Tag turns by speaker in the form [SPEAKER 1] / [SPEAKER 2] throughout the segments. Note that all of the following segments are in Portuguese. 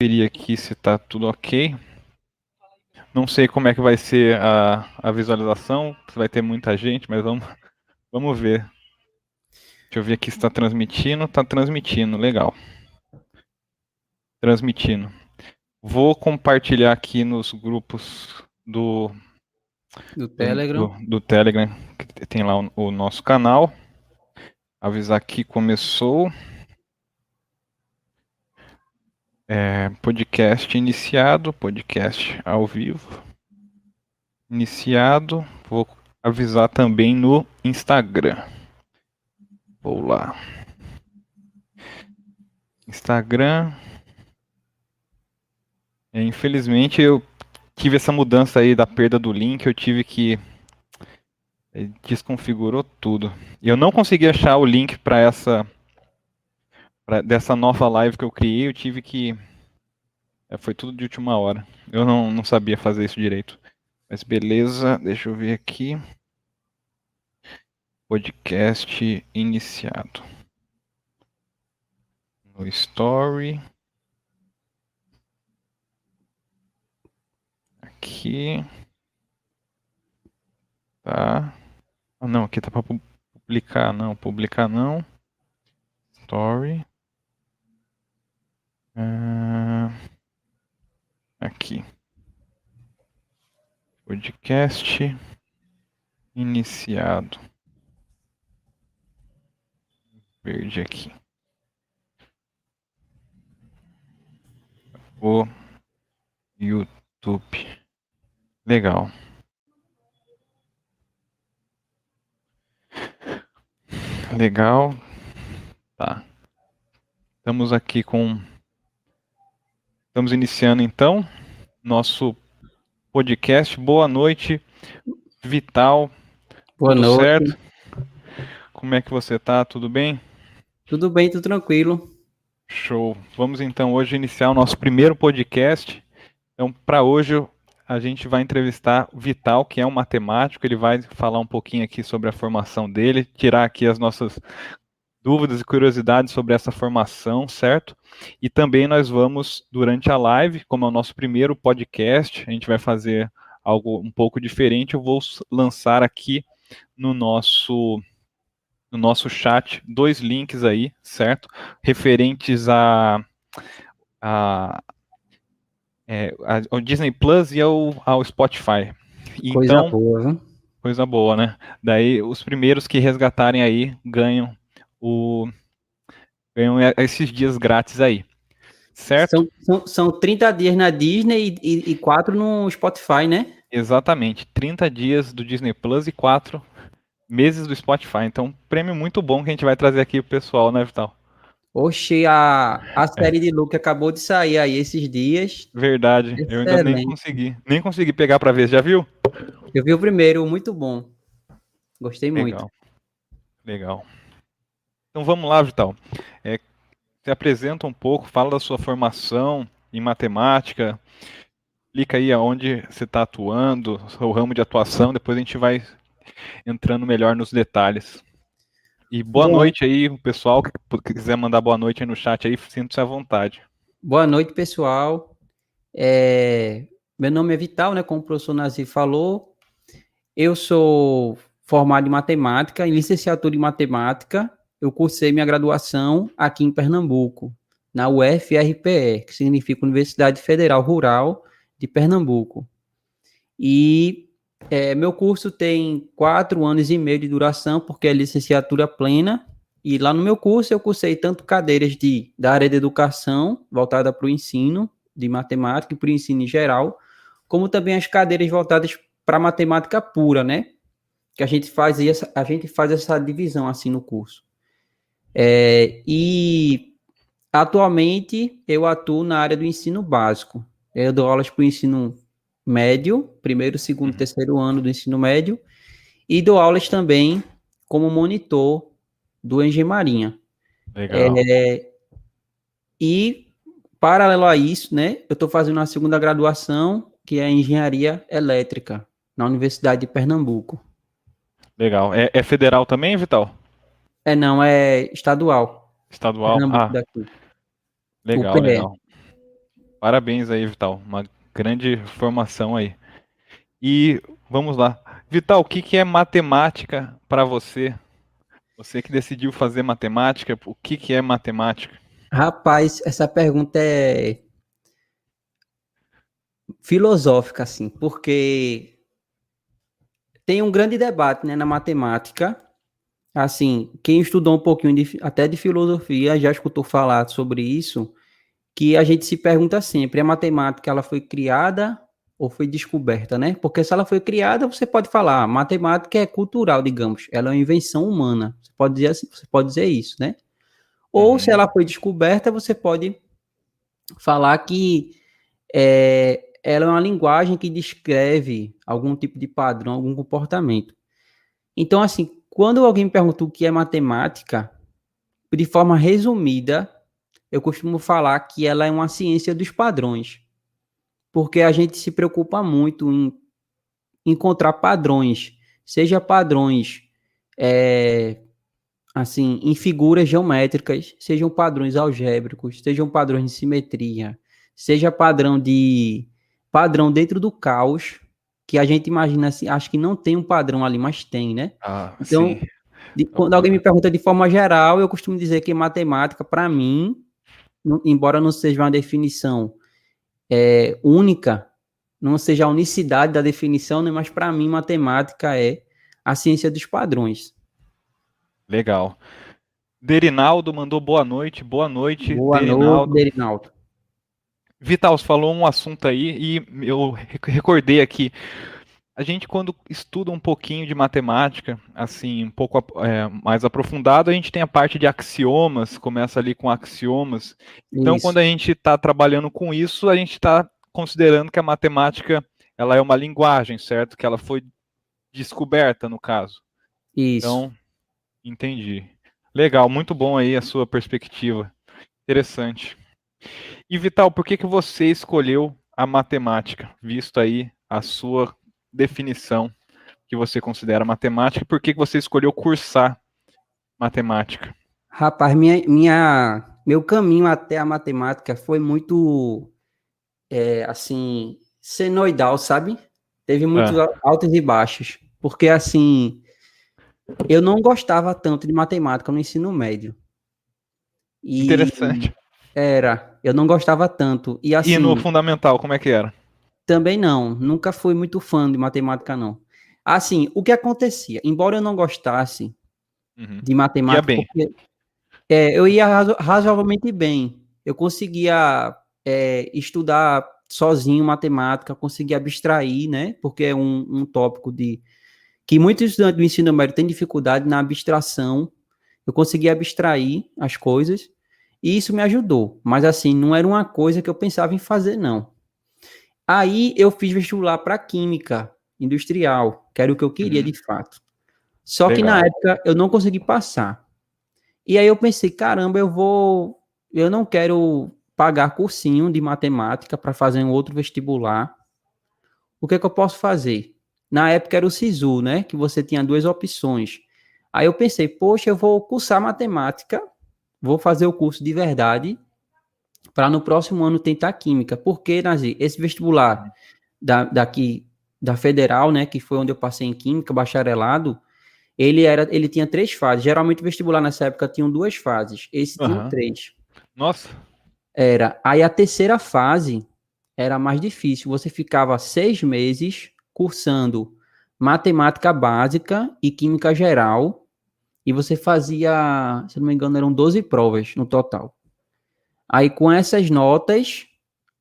[SPEAKER 1] conferir aqui se está tudo ok. Não sei como é que vai ser a, a visualização, se vai ter muita gente, mas vamos, vamos ver. Deixa eu ver aqui se está transmitindo. Está transmitindo, legal. Transmitindo. Vou compartilhar aqui nos grupos do
[SPEAKER 2] do Telegram.
[SPEAKER 1] Do, do Telegram, que tem lá o, o nosso canal. Avisar que começou. É, podcast iniciado, podcast ao vivo. Iniciado. Vou avisar também no Instagram. Vou lá. Instagram. É, infelizmente eu tive essa mudança aí da perda do link, eu tive que é, desconfigurou tudo. Eu não consegui achar o link para essa pra, dessa nova live que eu criei, eu tive que. É, foi tudo de última hora. Eu não, não sabia fazer isso direito. Mas beleza, deixa eu ver aqui. Podcast iniciado. No Story. Aqui. Tá. Ah, não, aqui tá para publicar, não. Publicar não. Story. Uh, aqui. Podcast iniciado. Verde aqui. O YouTube. Legal. Legal. Tá. Estamos aqui com Estamos iniciando então nosso podcast. Boa noite, Vital.
[SPEAKER 2] Boa tudo noite. certo?
[SPEAKER 1] Como é que você tá? Tudo bem?
[SPEAKER 2] Tudo bem, tudo tranquilo.
[SPEAKER 1] Show. Vamos então hoje iniciar o nosso primeiro podcast. Então, para hoje a gente vai entrevistar o Vital, que é um matemático. Ele vai falar um pouquinho aqui sobre a formação dele, tirar aqui as nossas dúvidas e curiosidades sobre essa formação, certo? E também nós vamos, durante a live, como é o nosso primeiro podcast, a gente vai fazer algo um pouco diferente. Eu vou lançar aqui no nosso no nosso chat dois links aí, certo? Referentes a, a, é, ao Disney Plus e ao, ao Spotify.
[SPEAKER 2] Coisa então, boa, viu?
[SPEAKER 1] Coisa boa, né? Daí os primeiros que resgatarem aí ganham o ganham esses dias grátis aí. Certo?
[SPEAKER 2] São, são, são 30 dias na Disney e, e, e 4 no Spotify, né?
[SPEAKER 1] Exatamente. 30 dias do Disney Plus e 4 meses do Spotify. Então, prêmio muito bom que a gente vai trazer aqui pro pessoal, né, Vital?
[SPEAKER 2] Oxe, a, a é. série é. de Luke acabou de sair aí esses dias.
[SPEAKER 1] Verdade. Excelente. Eu ainda nem consegui. Nem consegui pegar para ver. Já viu?
[SPEAKER 2] Eu vi o primeiro, muito bom. Gostei
[SPEAKER 1] Legal.
[SPEAKER 2] muito.
[SPEAKER 1] Legal. Então vamos lá, Vital. É, se apresenta um pouco, fala da sua formação em matemática, explica aí aonde você está atuando, o ramo de atuação, depois a gente vai entrando melhor nos detalhes. E boa Bom, noite aí, pessoal, que quiser mandar boa noite aí no chat aí, sinta-se à vontade.
[SPEAKER 2] Boa noite, pessoal. É, meu nome é Vital, né, como o professor Nazir falou. Eu sou formado em matemática, em licenciatura em matemática, eu cursei minha graduação aqui em Pernambuco, na UFRPE, que significa Universidade Federal Rural de Pernambuco. E é, meu curso tem quatro anos e meio de duração, porque é licenciatura plena. E lá no meu curso eu cursei tanto cadeiras de, da área de educação, voltada para o ensino de matemática e para o ensino em geral, como também as cadeiras voltadas para matemática pura, né? Que a gente faz essa, a gente faz essa divisão assim no curso. É, e atualmente eu atuo na área do ensino básico. Eu dou aulas para o ensino médio, primeiro, segundo, uhum. terceiro ano do ensino médio, e dou aulas também como monitor do Marinha.
[SPEAKER 1] Legal. É,
[SPEAKER 2] e, paralelo a isso, né, eu estou fazendo uma segunda graduação, que é Engenharia Elétrica, na Universidade de Pernambuco.
[SPEAKER 1] Legal. É, é federal também, Vital?
[SPEAKER 2] É, não, é estadual.
[SPEAKER 1] Estadual? Ah, daqui. legal, legal. Parabéns aí, Vital. Uma grande formação aí. E vamos lá. Vital, o que, que é matemática para você? Você que decidiu fazer matemática, o que, que é matemática?
[SPEAKER 2] Rapaz, essa pergunta é filosófica, assim, porque tem um grande debate né, na matemática. Assim, quem estudou um pouquinho de, até de filosofia já escutou falar sobre isso, que a gente se pergunta sempre, a matemática ela foi criada ou foi descoberta, né? Porque se ela foi criada, você pode falar, matemática é cultural, digamos, ela é uma invenção humana. Você pode dizer assim, você pode dizer isso, né? Ou uhum. se ela foi descoberta, você pode falar que é, ela é uma linguagem que descreve algum tipo de padrão, algum comportamento. Então, assim, quando alguém me pergunta o que é matemática, de forma resumida, eu costumo falar que ela é uma ciência dos padrões. Porque a gente se preocupa muito em encontrar padrões, seja padrões é, assim em figuras geométricas, sejam padrões algébricos, sejam padrões de simetria, seja padrão de padrão dentro do caos, que a gente imagina assim, acho que não tem um padrão ali, mas tem, né?
[SPEAKER 1] Ah, então,
[SPEAKER 2] de, quando alguém me pergunta de forma geral, eu costumo dizer que matemática, para mim, embora não seja uma definição é, única, não seja a unicidade da definição, né, mas para mim matemática é a ciência dos padrões.
[SPEAKER 1] Legal. Derinaldo mandou boa noite, boa noite.
[SPEAKER 2] Boa Derinaldo. noite, Derinaldo.
[SPEAKER 1] Vital, você falou um assunto aí e eu recordei aqui. A gente, quando estuda um pouquinho de matemática, assim, um pouco é, mais aprofundado, a gente tem a parte de axiomas, começa ali com axiomas. Então, isso. quando a gente está trabalhando com isso, a gente está considerando que a matemática ela é uma linguagem, certo? Que ela foi descoberta, no caso.
[SPEAKER 2] Isso.
[SPEAKER 1] Então, entendi. Legal, muito bom aí a sua perspectiva. Interessante. E Vital, por que, que você escolheu a matemática, visto aí a sua definição que você considera matemática por que você escolheu cursar matemática?
[SPEAKER 2] Rapaz, minha, minha, meu caminho até a matemática foi muito, é, assim, senoidal, sabe? Teve muitos é. altos e baixos. Porque, assim, eu não gostava tanto de matemática no ensino médio.
[SPEAKER 1] E Interessante.
[SPEAKER 2] Era, eu não gostava tanto. E, assim,
[SPEAKER 1] e no fundamental, como é que era?
[SPEAKER 2] Também não, nunca fui muito fã de matemática, não. Assim, o que acontecia? Embora eu não gostasse uhum. de matemática, ia porque, é, eu ia razoavelmente bem. Eu conseguia é, estudar sozinho matemática, conseguia abstrair, né? Porque é um, um tópico de que muitos estudantes do ensino médio têm dificuldade na abstração. Eu conseguia abstrair as coisas e isso me ajudou. Mas assim, não era uma coisa que eu pensava em fazer, não. Aí eu fiz vestibular para química industrial, que era o que eu queria uhum. de fato. Só Legal. que na época eu não consegui passar. E aí eu pensei, caramba, eu vou, eu não quero pagar cursinho de matemática para fazer um outro vestibular. O que é que eu posso fazer? Na época era o SISU, né? Que você tinha duas opções. Aí eu pensei, poxa, eu vou cursar matemática, vou fazer o curso de verdade para no próximo ano tentar química. Porque, Nazi, esse vestibular da, daqui da federal, né, que foi onde eu passei em química, bacharelado, ele era, ele tinha três fases. Geralmente o vestibular nessa época tinha duas fases. Esse uhum. tinha três.
[SPEAKER 1] Nossa.
[SPEAKER 2] Era. Aí a terceira fase era mais difícil. Você ficava seis meses cursando matemática básica e química geral. E você fazia, se não me engano, eram 12 provas no total. Aí com essas notas,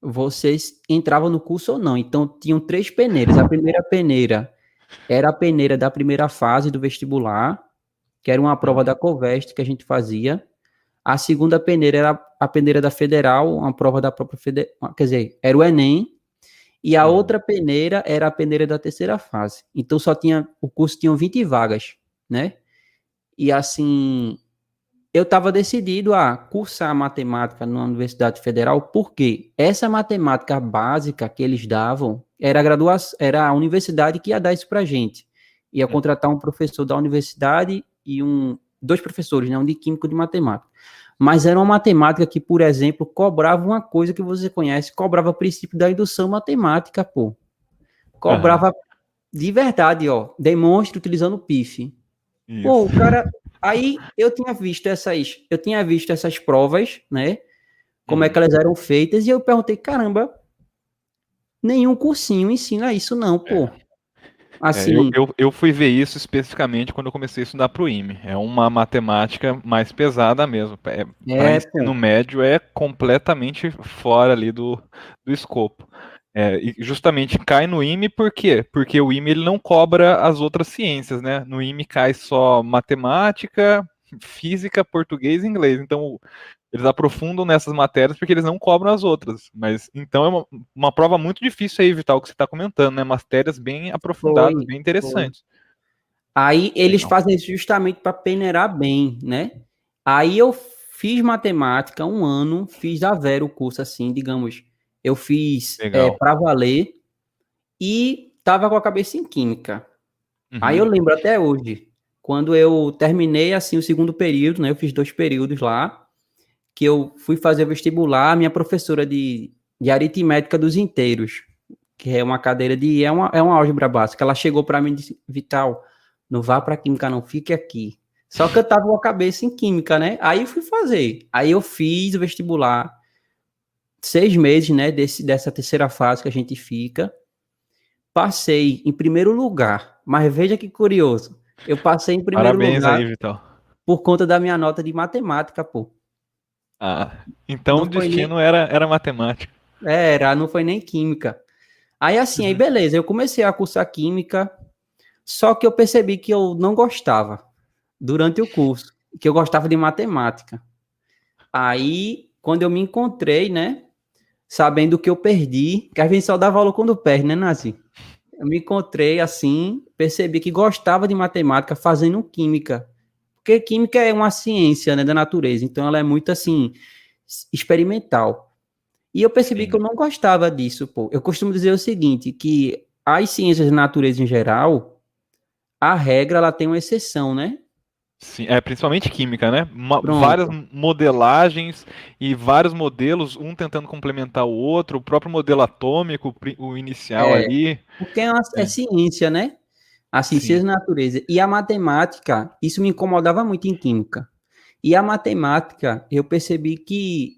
[SPEAKER 2] vocês entravam no curso ou não. Então tinham três peneiras. A primeira peneira era a peneira da primeira fase do vestibular, que era uma prova da Covest que a gente fazia. A segunda peneira era a peneira da Federal, uma prova da própria Federal, quer dizer, era o Enem. E a outra peneira era a peneira da terceira fase. Então só tinha, o curso tinha 20 vagas, né? E assim, eu estava decidido a cursar matemática na Universidade Federal, porque essa matemática básica que eles davam era a graduação, era a universidade que ia dar isso para gente. Ia contratar um professor da universidade e um dois professores, né, um de químico e de matemática. mas era uma matemática que, por exemplo, cobrava uma coisa que você conhece, cobrava princípio da indução matemática, pô. Cobrava uhum. de verdade, ó, demonstre utilizando o PIF. Isso. Pô, cara, aí eu tinha visto essas, eu tinha visto essas provas, né? Como uhum. é que elas eram feitas e eu perguntei, caramba, nenhum cursinho ensina isso não, pô. É.
[SPEAKER 1] Assim, é, eu, eu, eu, fui ver isso especificamente quando eu comecei a estudar para o IME. É uma matemática mais pesada mesmo. É, é no médio é completamente fora ali do, do escopo. É, e justamente cai no IME por quê? Porque o IME ele não cobra as outras ciências, né? No IME cai só matemática, física, português e inglês. Então, eles aprofundam nessas matérias porque eles não cobram as outras. Mas então é uma, uma prova muito difícil aí, Vital, que você está comentando, né? Matérias bem aprofundadas, foi, bem interessantes. Foi.
[SPEAKER 2] Aí eles Legal. fazem isso justamente para peneirar bem, né? Aí eu fiz matemática um ano, fiz a zero o curso assim, digamos. Eu fiz é, para valer e tava com a cabeça em química. Uhum. Aí eu lembro até hoje, quando eu terminei assim o segundo período, né? Eu fiz dois períodos lá que eu fui fazer vestibular, minha professora de, de aritmética dos inteiros, que é uma cadeira de. É uma, é uma álgebra básica. Ela chegou para mim e disse: Vital, não vá para química, não, fique aqui. Só que eu tava com a cabeça em química, né? Aí eu fui fazer. Aí eu fiz o vestibular, seis meses, né? Desse, dessa terceira fase que a gente fica. Passei em primeiro lugar, mas veja que curioso. Eu passei em primeiro
[SPEAKER 1] Parabéns
[SPEAKER 2] lugar.
[SPEAKER 1] Aí, Vital.
[SPEAKER 2] Por conta da minha nota de matemática, pô.
[SPEAKER 1] Ah, então não o destino nem... era, era matemática.
[SPEAKER 2] Era, não foi nem química. Aí assim, uhum. aí beleza, eu comecei a cursar química, só que eu percebi que eu não gostava durante o curso, que eu gostava de matemática. Aí, quando eu me encontrei, né, sabendo que eu perdi, que a gente só dava aula quando perde, né, Nazi? Eu me encontrei assim, percebi que gostava de matemática fazendo química. Porque química é uma ciência né, da natureza, então ela é muito assim, experimental. E eu percebi Sim. que eu não gostava disso, pô. Eu costumo dizer o seguinte, que as ciências da natureza em geral, a regra ela tem uma exceção, né?
[SPEAKER 1] Sim, é principalmente química, né? Uma, várias modelagens e vários modelos, um tentando complementar o outro, o próprio modelo atômico, o inicial
[SPEAKER 2] é,
[SPEAKER 1] ali.
[SPEAKER 2] Porque é, uma, é. é ciência, né? a ciência da natureza. E a matemática, isso me incomodava muito em química. E a matemática, eu percebi que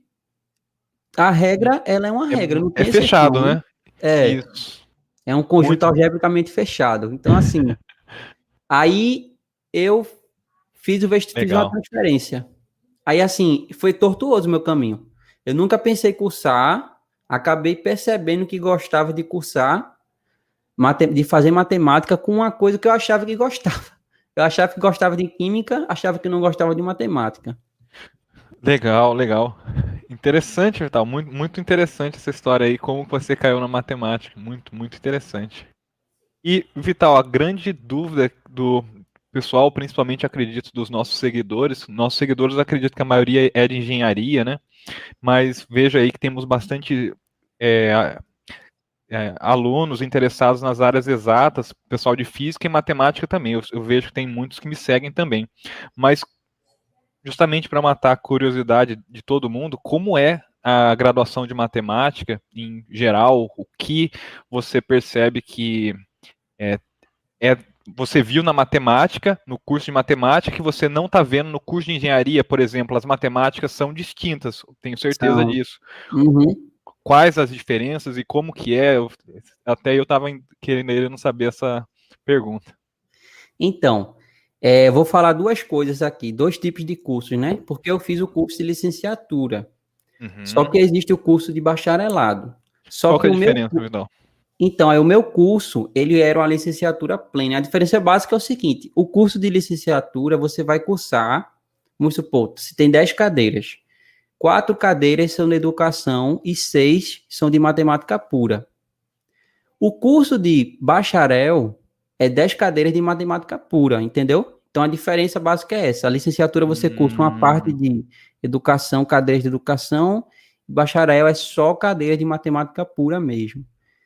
[SPEAKER 2] a regra, ela é uma é regra.
[SPEAKER 1] É, é fechado, né?
[SPEAKER 2] É. Isso. É um conjunto muito. algebricamente fechado. Então, assim, aí eu fiz o vestibular de transferência. Aí, assim, foi tortuoso o meu caminho. Eu nunca pensei cursar, acabei percebendo que gostava de cursar de fazer matemática com uma coisa que eu achava que gostava. Eu achava que gostava de química, achava que não gostava de matemática.
[SPEAKER 1] Legal, legal. Interessante, Vital. Muito, muito interessante essa história aí, como você caiu na matemática. Muito, muito interessante. E, Vital, a grande dúvida do pessoal, principalmente acredito dos nossos seguidores, nossos seguidores acredito que a maioria é de engenharia, né? Mas veja aí que temos bastante é, é, alunos interessados nas áreas exatas, pessoal de física e matemática também. Eu, eu vejo que tem muitos que me seguem também. Mas, justamente para matar a curiosidade de todo mundo, como é a graduação de matemática em geral? O que você percebe que é, é você viu na matemática, no curso de matemática, que você não está vendo no curso de engenharia, por exemplo, as matemáticas são distintas, tenho certeza disso.
[SPEAKER 2] Uhum
[SPEAKER 1] quais as diferenças e como que é. Eu, até eu estava querendo saber essa pergunta.
[SPEAKER 2] Então, é, vou falar duas coisas aqui, dois tipos de cursos, né? Porque eu fiz o curso de licenciatura. Uhum. Só que existe o curso de bacharelado. Só
[SPEAKER 1] Qual
[SPEAKER 2] que,
[SPEAKER 1] é a diferença, meu... Vidal?
[SPEAKER 2] Então, é o meu curso, ele era uma licenciatura plena. A diferença básica é o seguinte: o curso de licenciatura você vai cursar, vamos supor, se tem 10 cadeiras, quatro cadeiras são de educação e seis são de matemática pura. O curso de bacharel é dez cadeiras de matemática pura, entendeu? Então a diferença básica é essa. A licenciatura você hum. cursa uma parte de educação, cadeiras de educação, bacharel é só cadeira de matemática pura mesmo.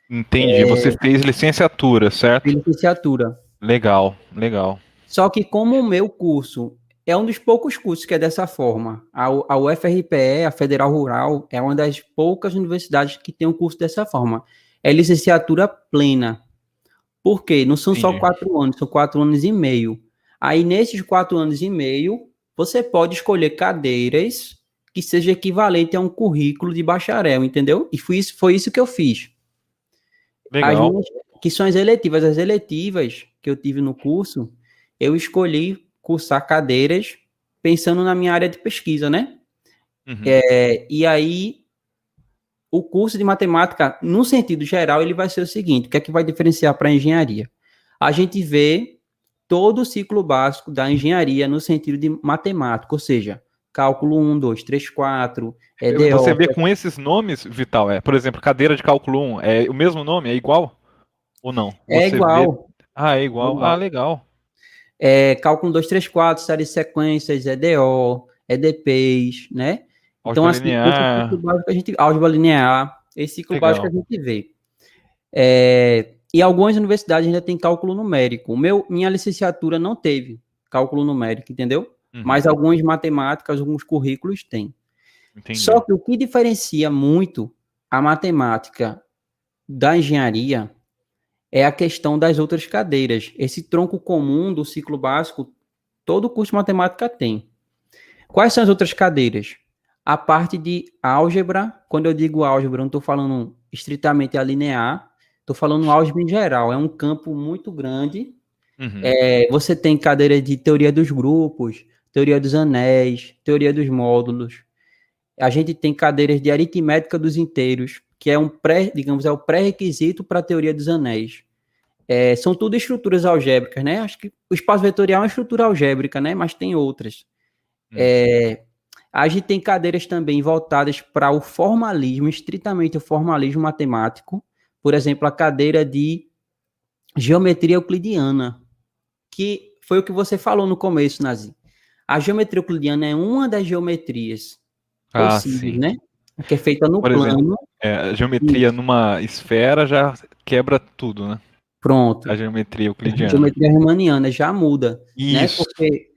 [SPEAKER 1] Entendi. É... Você fez licenciatura, certo?
[SPEAKER 2] Licenciatura.
[SPEAKER 1] Legal, legal.
[SPEAKER 2] Só que como o meu curso é um dos poucos cursos que é dessa forma. A, a UFRPE, a Federal Rural, é uma das poucas universidades que tem um curso dessa forma. É licenciatura plena. Por quê? Não são Entendi. só quatro anos, são quatro anos e meio. Aí, nesses quatro anos e meio, você pode escolher cadeiras que seja equivalente a um currículo de bacharel, entendeu? E foi isso, foi isso que eu fiz. Legal. As minhas, que são as eletivas. As eletivas que eu tive no curso, eu escolhi cursar cadeiras pensando na minha área de pesquisa, né? Uhum. É, e aí, o curso de matemática, no sentido geral, ele vai ser o seguinte: o que é que vai diferenciar para a engenharia? A gente vê todo o ciclo básico da engenharia no sentido de matemática, ou seja, cálculo 1, 2, 3, 4,
[SPEAKER 1] EDO. Você vê com esses nomes, Vital, é, por exemplo, cadeira de cálculo 1, é o mesmo nome? É igual? Ou não?
[SPEAKER 2] É Você igual. Vê...
[SPEAKER 1] Ah, é igual. É igual. Ah, legal
[SPEAKER 2] é, cálculo 2, 3, 4, série de sequências, EDO, EDPs, né?
[SPEAKER 1] Então, assim, linear.
[SPEAKER 2] ciclo básico a gente, álgebra linear, esse ciclo Legal. básico a gente vê. É, e algumas universidades ainda tem cálculo numérico. O meu, minha licenciatura não teve cálculo numérico, entendeu? Uhum. Mas algumas matemáticas, alguns currículos têm. Entendi. Só que o que diferencia muito a matemática da engenharia é a questão das outras cadeiras. Esse tronco comum do ciclo básico, todo curso de matemática tem. Quais são as outras cadeiras? A parte de álgebra, quando eu digo álgebra, não estou falando estritamente a linear, estou falando álgebra em geral. É um campo muito grande. Uhum. É, você tem cadeira de teoria dos grupos, teoria dos anéis, teoria dos módulos. A gente tem cadeiras de aritmética dos inteiros, que é um pré, digamos, é o pré-requisito para a teoria dos anéis. É, são tudo estruturas algébricas, né? Acho que o espaço vetorial é uma estrutura algébrica, né? Mas tem outras. Hum. É, a gente tem cadeiras também voltadas para o formalismo, estritamente o formalismo matemático. Por exemplo, a cadeira de geometria euclidiana, que foi o que você falou no começo, Nazi. A geometria euclidiana é uma das geometrias
[SPEAKER 1] ah, possíveis, sim.
[SPEAKER 2] né? Que é feita no Por plano. Exemplo,
[SPEAKER 1] é, a geometria numa esfera já quebra tudo, né?
[SPEAKER 2] Pronto.
[SPEAKER 1] A geometria euclidiana. A
[SPEAKER 2] geometria riemanniana já muda, né? Isso. né? Porque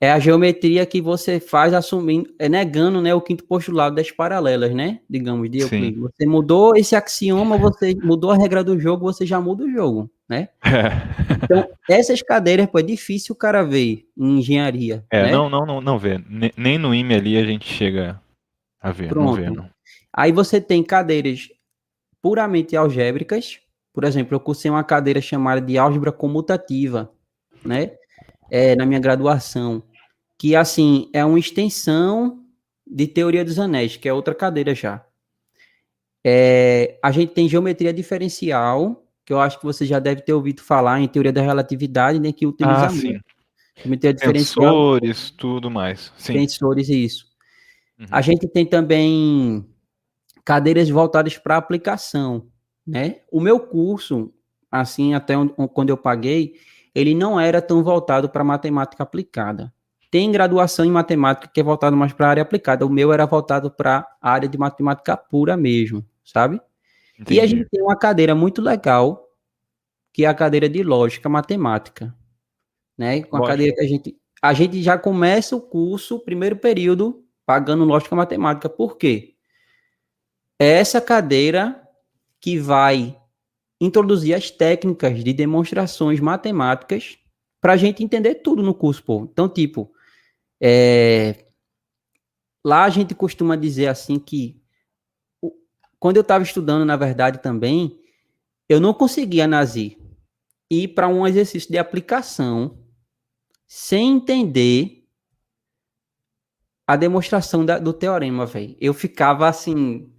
[SPEAKER 2] é a geometria que você faz assumindo, é negando, né, o quinto postulado das paralelas, né? Digamos, de Euclides. Você mudou esse axioma, você mudou a regra do jogo, você já muda o jogo, né? É. Então, essas cadeiras, pô, é difícil o cara ver em engenharia.
[SPEAKER 1] É,
[SPEAKER 2] né?
[SPEAKER 1] não, não, não, não vê. Nem no IME ali a gente chega a ver, Pronto. não vê, não.
[SPEAKER 2] Aí você tem cadeiras puramente algébricas, por exemplo, eu cursei uma cadeira chamada de álgebra comutativa, né? É, na minha graduação, que assim é uma extensão de teoria dos anéis, que é outra cadeira já. É, a gente tem geometria diferencial, que eu acho que você já deve ter ouvido falar em teoria da relatividade, né? Que utiliza
[SPEAKER 1] ah, sim.
[SPEAKER 2] Geometria
[SPEAKER 1] diferencial. Tensores, tudo mais.
[SPEAKER 2] Sim. Tensores, isso. Uhum. A gente tem também cadeiras voltadas para aplicação né? O meu curso, assim, até onde, quando eu paguei, ele não era tão voltado para matemática aplicada. Tem graduação em matemática que é voltado mais para a área aplicada. O meu era voltado para a área de matemática pura mesmo, sabe? Entendi. E a gente tem uma cadeira muito legal, que é a cadeira de lógica matemática, né? Com a cadeira que a gente a gente já começa o curso, primeiro período, pagando lógica matemática. Por quê? Essa cadeira que vai introduzir as técnicas de demonstrações matemáticas para a gente entender tudo no curso, pô. Então, tipo, é... lá a gente costuma dizer assim que quando eu estava estudando, na verdade, também, eu não conseguia, Nazi, ir para um exercício de aplicação sem entender a demonstração da, do teorema, velho. Eu ficava assim,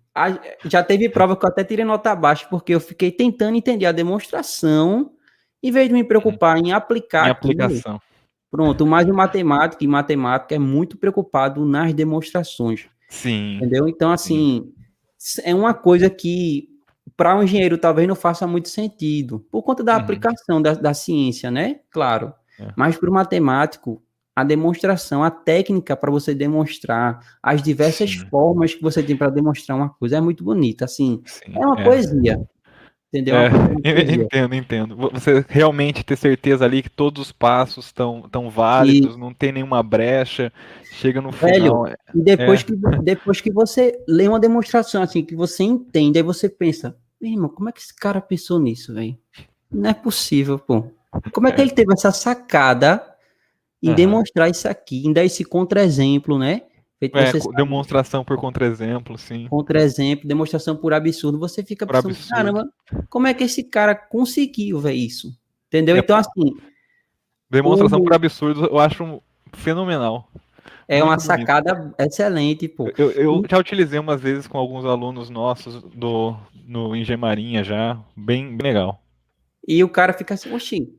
[SPEAKER 2] já teve prova que eu até tirei nota baixa, porque eu fiquei tentando entender a demonstração, em vez de me preocupar em aplicar. Em
[SPEAKER 1] aplicação.
[SPEAKER 2] Pronto, mais em matemática, e matemática é muito preocupado nas demonstrações.
[SPEAKER 1] Sim.
[SPEAKER 2] Entendeu? Então, assim, Sim. é uma coisa que para um engenheiro talvez não faça muito sentido, por conta da uhum. aplicação da, da ciência, né? Claro. É. Mas para o matemático, a demonstração, a técnica para você demonstrar, as diversas Sim. formas que você tem para demonstrar uma coisa é muito bonita, assim, Sim, é uma é. poesia. Entendeu?
[SPEAKER 1] É, entendo, entendo. Você realmente ter certeza ali que todos os passos estão tão válidos, e... não tem nenhuma brecha, chega no
[SPEAKER 2] final. Velho, é, e depois, é. que, depois que você lê uma demonstração assim, que você entende, aí você pensa, irmão, como é que esse cara pensou nisso, velho? Não é possível, pô. Como é que é. ele teve essa sacada em uhum. demonstrar isso aqui, em dar esse contra-exemplo, né?
[SPEAKER 1] Feito é, demonstração por contra-exemplo, sim.
[SPEAKER 2] Contra-exemplo, demonstração por absurdo. Você fica por pensando, absurdo. caramba, como é que esse cara conseguiu ver isso? Entendeu? É, então, assim.
[SPEAKER 1] Demonstração por absurdo, eu acho fenomenal.
[SPEAKER 2] É Muito uma bonito. sacada excelente, pô.
[SPEAKER 1] Eu, eu, já utilizei umas vezes com alguns alunos nossos do, no Engemarinha já, bem, bem legal.
[SPEAKER 2] E o cara fica assim, oxi,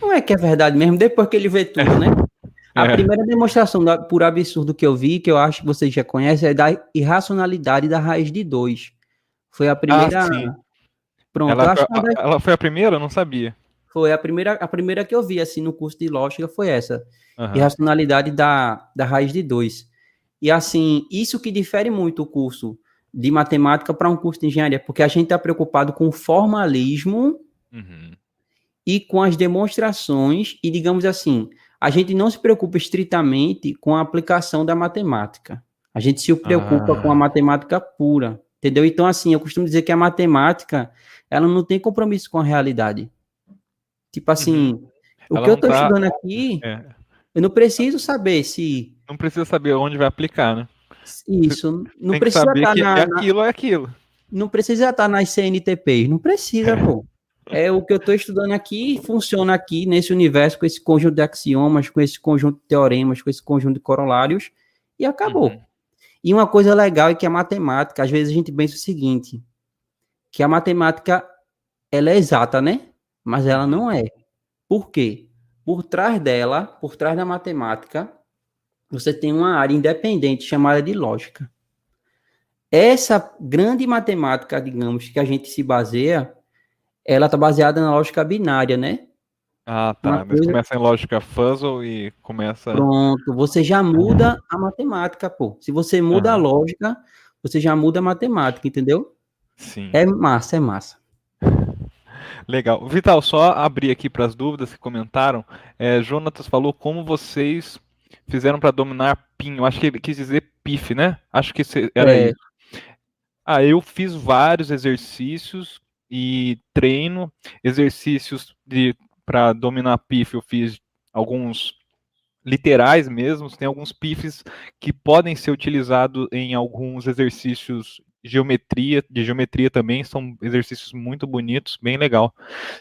[SPEAKER 2] não é que é verdade mesmo, depois que ele vê tudo, né? A é. primeira demonstração da, por absurdo que eu vi, que eu acho que vocês já conhecem, é da irracionalidade da raiz de 2. Foi a primeira. Ah,
[SPEAKER 1] Pronto, ela, a, ela foi a primeira? Eu não sabia.
[SPEAKER 2] Foi a primeira, a primeira que eu vi assim no curso de lógica foi essa. Uhum. Irracionalidade da, da raiz de 2. E assim, isso que difere muito o curso de matemática para um curso de engenharia, porque a gente está preocupado com o formalismo uhum. e com as demonstrações, e digamos assim, a gente não se preocupa estritamente com a aplicação da matemática. A gente se preocupa ah. com a matemática pura, entendeu? Então, assim, eu costumo dizer que a matemática, ela não tem compromisso com a realidade. Tipo assim, uhum. o ela que eu estou tá... estudando aqui, é. eu não preciso saber se...
[SPEAKER 1] Não precisa saber onde vai aplicar, né?
[SPEAKER 2] Isso, não precisa
[SPEAKER 1] estar tá na, é aquilo, é aquilo.
[SPEAKER 2] Não precisa estar tá nas CNTPs, não precisa, é. pô é o que eu estou estudando aqui funciona aqui nesse universo com esse conjunto de axiomas, com esse conjunto de teoremas, com esse conjunto de corolários e acabou. Uhum. E uma coisa legal é que a matemática, às vezes a gente pensa o seguinte, que a matemática ela é exata, né? Mas ela não é. Por quê? Por trás dela, por trás da matemática, você tem uma área independente chamada de lógica. Essa grande matemática, digamos, que a gente se baseia, ela tá baseada na lógica binária, né?
[SPEAKER 1] Ah, tá. Uma Mas coisa... começa em lógica puzzle e começa.
[SPEAKER 2] Pronto, você já muda a matemática, pô. Se você muda uhum. a lógica, você já muda a matemática, entendeu?
[SPEAKER 1] Sim.
[SPEAKER 2] É massa, é massa.
[SPEAKER 1] Legal. Vital, só abrir aqui para as dúvidas que comentaram. É, Jonatas falou como vocês fizeram para dominar PIN. Eu acho que ele quis dizer PIF, né? Acho que era é. isso. Ah, eu fiz vários exercícios e treino, exercícios para dominar PIF, eu fiz alguns literais mesmo, tem alguns PIFs que podem ser utilizados em alguns exercícios geometria, de geometria também, são exercícios muito bonitos, bem legal.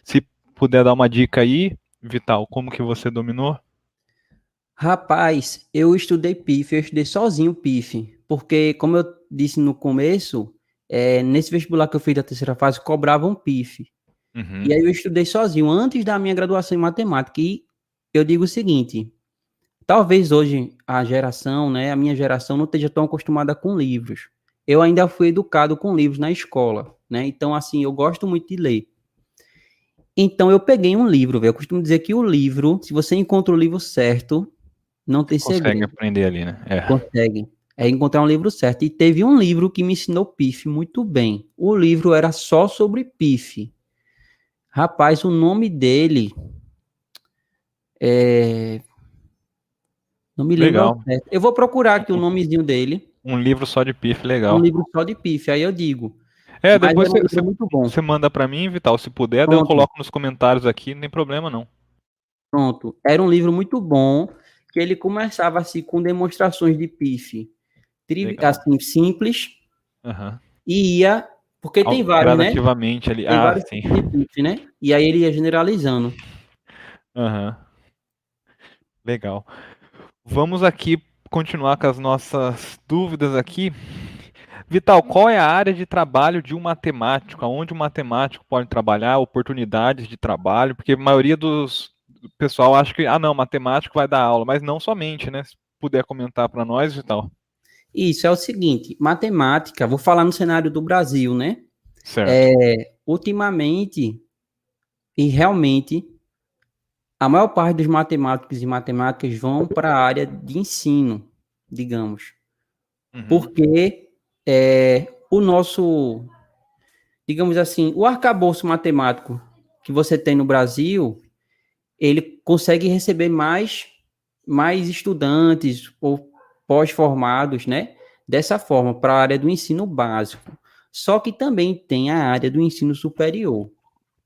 [SPEAKER 1] Se puder dar uma dica aí, Vital, como que você dominou?
[SPEAKER 2] Rapaz, eu estudei PIF, eu estudei sozinho PIF, porque como eu disse no começo, é, nesse vestibular que eu fiz da terceira fase, cobrava um PIF. Uhum. E aí eu estudei sozinho, antes da minha graduação em matemática. E eu digo o seguinte: talvez hoje a geração, né, a minha geração, não esteja tão acostumada com livros. Eu ainda fui educado com livros na escola, né? Então, assim, eu gosto muito de ler. Então, eu peguei um livro, velho. Eu costumo dizer que o livro, se você encontra o livro certo, não tem
[SPEAKER 1] Consegue
[SPEAKER 2] segredo.
[SPEAKER 1] Consegue aprender ali, né?
[SPEAKER 2] É. Consegue é encontrar um livro certo. E teve um livro que me ensinou PIF muito bem. O livro era só sobre PIF. Rapaz, o nome dele é... Não me lembro. Legal. Eu vou procurar aqui o nomezinho dele.
[SPEAKER 1] Um livro só de PIF, legal.
[SPEAKER 2] Um livro só de PIF, aí eu digo.
[SPEAKER 1] É, depois é você, você manda para mim, Vital, se puder, eu coloco nos comentários aqui, não tem problema não.
[SPEAKER 2] Pronto. Era um livro muito bom, que ele começava assim com demonstrações de PIF assim, simples, uhum. e ia, porque tem vários, né?
[SPEAKER 1] ali. Tem
[SPEAKER 2] ah, vários sim. Tipos, né? E aí ele ia generalizando.
[SPEAKER 1] Uhum. Legal. Vamos aqui continuar com as nossas dúvidas aqui. Vital, qual é a área de trabalho de um matemático? Onde o matemático pode trabalhar? Oportunidades de trabalho? Porque a maioria dos do pessoal acha que, ah, não, matemático vai dar aula, mas não somente, né? Se puder comentar para nós, Vital.
[SPEAKER 2] Isso é o seguinte, matemática, vou falar no cenário do Brasil, né?
[SPEAKER 1] Certo.
[SPEAKER 2] É, ultimamente, e realmente, a maior parte dos matemáticos e matemáticas vão para a área de ensino, digamos. Uhum. Porque é, o nosso, digamos assim, o arcabouço matemático que você tem no Brasil, ele consegue receber mais, mais estudantes ou pós-formados, né? Dessa forma, para a área do ensino básico. Só que também tem a área do ensino superior.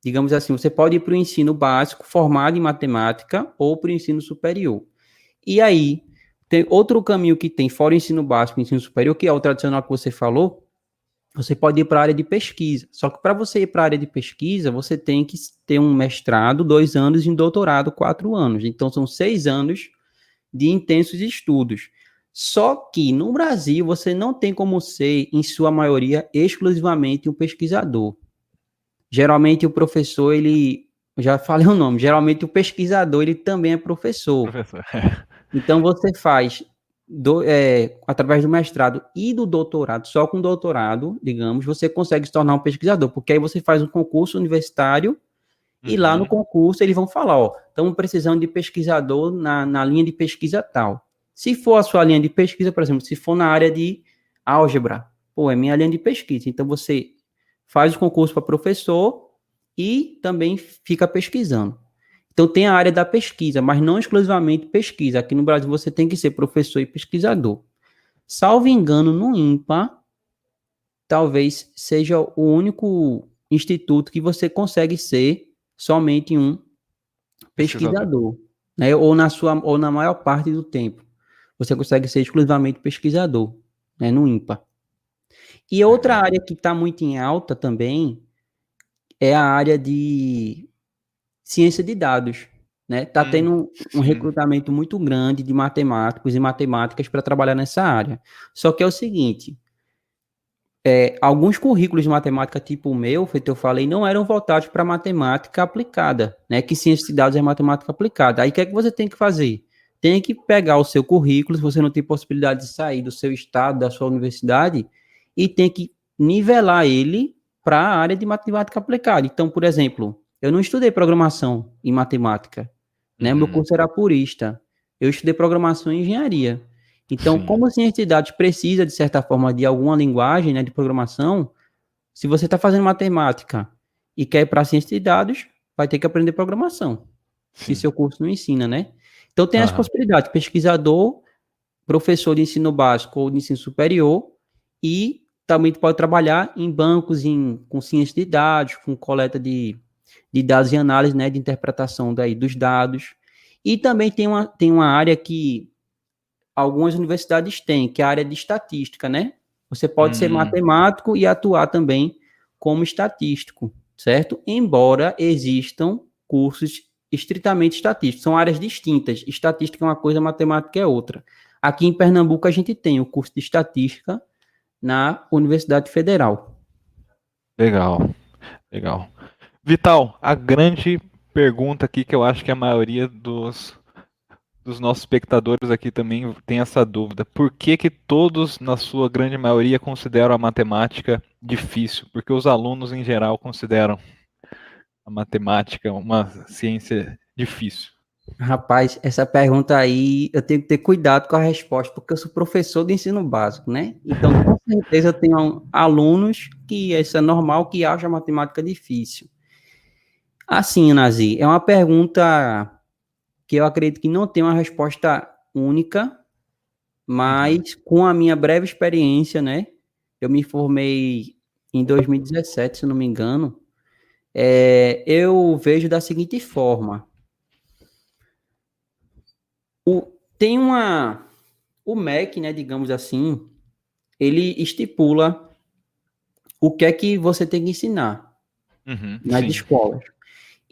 [SPEAKER 2] Digamos assim, você pode ir para o ensino básico formado em matemática ou para o ensino superior. E aí, tem outro caminho que tem, fora o ensino básico e ensino superior, que é o tradicional que você falou, você pode ir para a área de pesquisa. Só que para você ir para a área de pesquisa, você tem que ter um mestrado, dois anos, e um doutorado, quatro anos. Então, são seis anos de intensos estudos. Só que no Brasil, você não tem como ser, em sua maioria, exclusivamente um pesquisador. Geralmente, o professor, ele. Já falei o nome. Geralmente, o pesquisador, ele também é professor. professor. Então, você faz do, é, através do mestrado e do doutorado, só com doutorado, digamos, você consegue se tornar um pesquisador, porque aí você faz um concurso universitário uhum. e lá no uhum. concurso eles vão falar, ó, estamos precisando de pesquisador na, na linha de pesquisa tal. Se for a sua linha de pesquisa, por exemplo, se for na área de álgebra, pô, é minha linha de pesquisa, então você faz o concurso para professor e também fica pesquisando. Então tem a área da pesquisa, mas não exclusivamente pesquisa. Aqui no Brasil você tem que ser professor e pesquisador. Salvo engano, no IMPA, talvez seja o único instituto que você consegue ser somente um pesquisador, né? Ou na sua ou na maior parte do tempo. Você consegue ser exclusivamente pesquisador, né, no IMPA. E outra área que está muito em alta também é a área de ciência de dados. Né? Tá hum, tendo um, recrutamento muito grande de matemáticos e matemáticas para trabalhar nessa área. Só que é o seguinte: é, alguns currículos de matemática tipo o meu, feito eu falei, não eram voltados para matemática aplicada, né? Que ciência de dados é matemática aplicada. Aí o que é que você tem que fazer? Tem que pegar o seu currículo, se você não tem possibilidade de sair do seu estado, da sua universidade, e tem que nivelar ele para a área de matemática aplicada. Então, por exemplo, eu não estudei programação em matemática, né? Uhum. Meu curso era purista. Eu estudei programação e engenharia. Então, Sim. como a ciência de dados precisa, de certa forma, de alguma linguagem né, de programação, se você está fazendo matemática e quer ir para a ciência de dados, vai ter que aprender programação. Sim. Se seu curso não ensina, né? Então, tem as possibilidades: pesquisador, professor de ensino básico ou de ensino superior, e também pode trabalhar em bancos em, com ciência de dados, com coleta de de dados e análise, né, de interpretação daí dos dados. E também tem uma, tem uma área que algumas universidades têm, que é a área de estatística, né? Você pode ser hum. matemático e atuar também como estatístico, certo? Embora existam cursos estritamente estatísticos, são áreas distintas. Estatística é uma coisa, matemática é outra. Aqui em Pernambuco a gente tem o curso de estatística na Universidade Federal.
[SPEAKER 1] Legal, legal. Vital, a grande pergunta aqui que eu acho que a maioria dos, dos nossos espectadores aqui também tem essa dúvida. Por que, que todos, na sua grande maioria, consideram a matemática difícil? Porque os alunos, em geral, consideram a matemática uma ciência difícil.
[SPEAKER 2] Rapaz, essa pergunta aí eu tenho que ter cuidado com a resposta, porque eu sou professor de ensino básico, né? Então, com certeza, eu tenho alunos que isso é normal, que acham a matemática difícil. Assim, Nazi, é uma pergunta que eu acredito que não tem uma resposta única, mas com a minha breve experiência, né? Eu me formei em 2017, se não me engano. É, eu vejo da seguinte forma: o, tem uma. O MEC, né, digamos assim, ele estipula o que é que você tem que ensinar uhum, nas sim. escolas.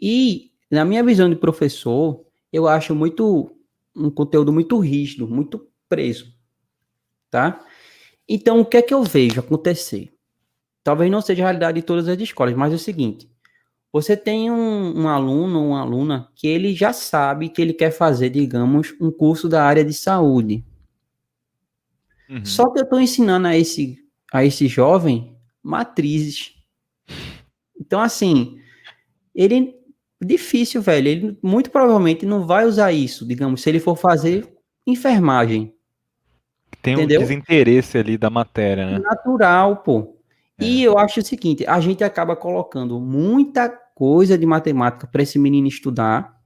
[SPEAKER 2] E, na minha visão de professor, eu acho muito um conteúdo muito rígido, muito preso, tá? Então, o que é que eu vejo acontecer? Talvez não seja a realidade de todas as escolas, mas é o seguinte: você tem um, um aluno ou uma aluna que ele já sabe que ele quer fazer, digamos, um curso da área de saúde. Uhum. Só que eu estou ensinando a esse, a esse jovem matrizes. Então, assim, ele Difícil, velho. Ele muito provavelmente não vai usar isso, digamos, se ele for fazer enfermagem.
[SPEAKER 1] Tem entendeu? um desinteresse ali da matéria, né?
[SPEAKER 2] Natural, pô. É. E eu acho o seguinte, a gente acaba colocando muita coisa de matemática para esse menino estudar,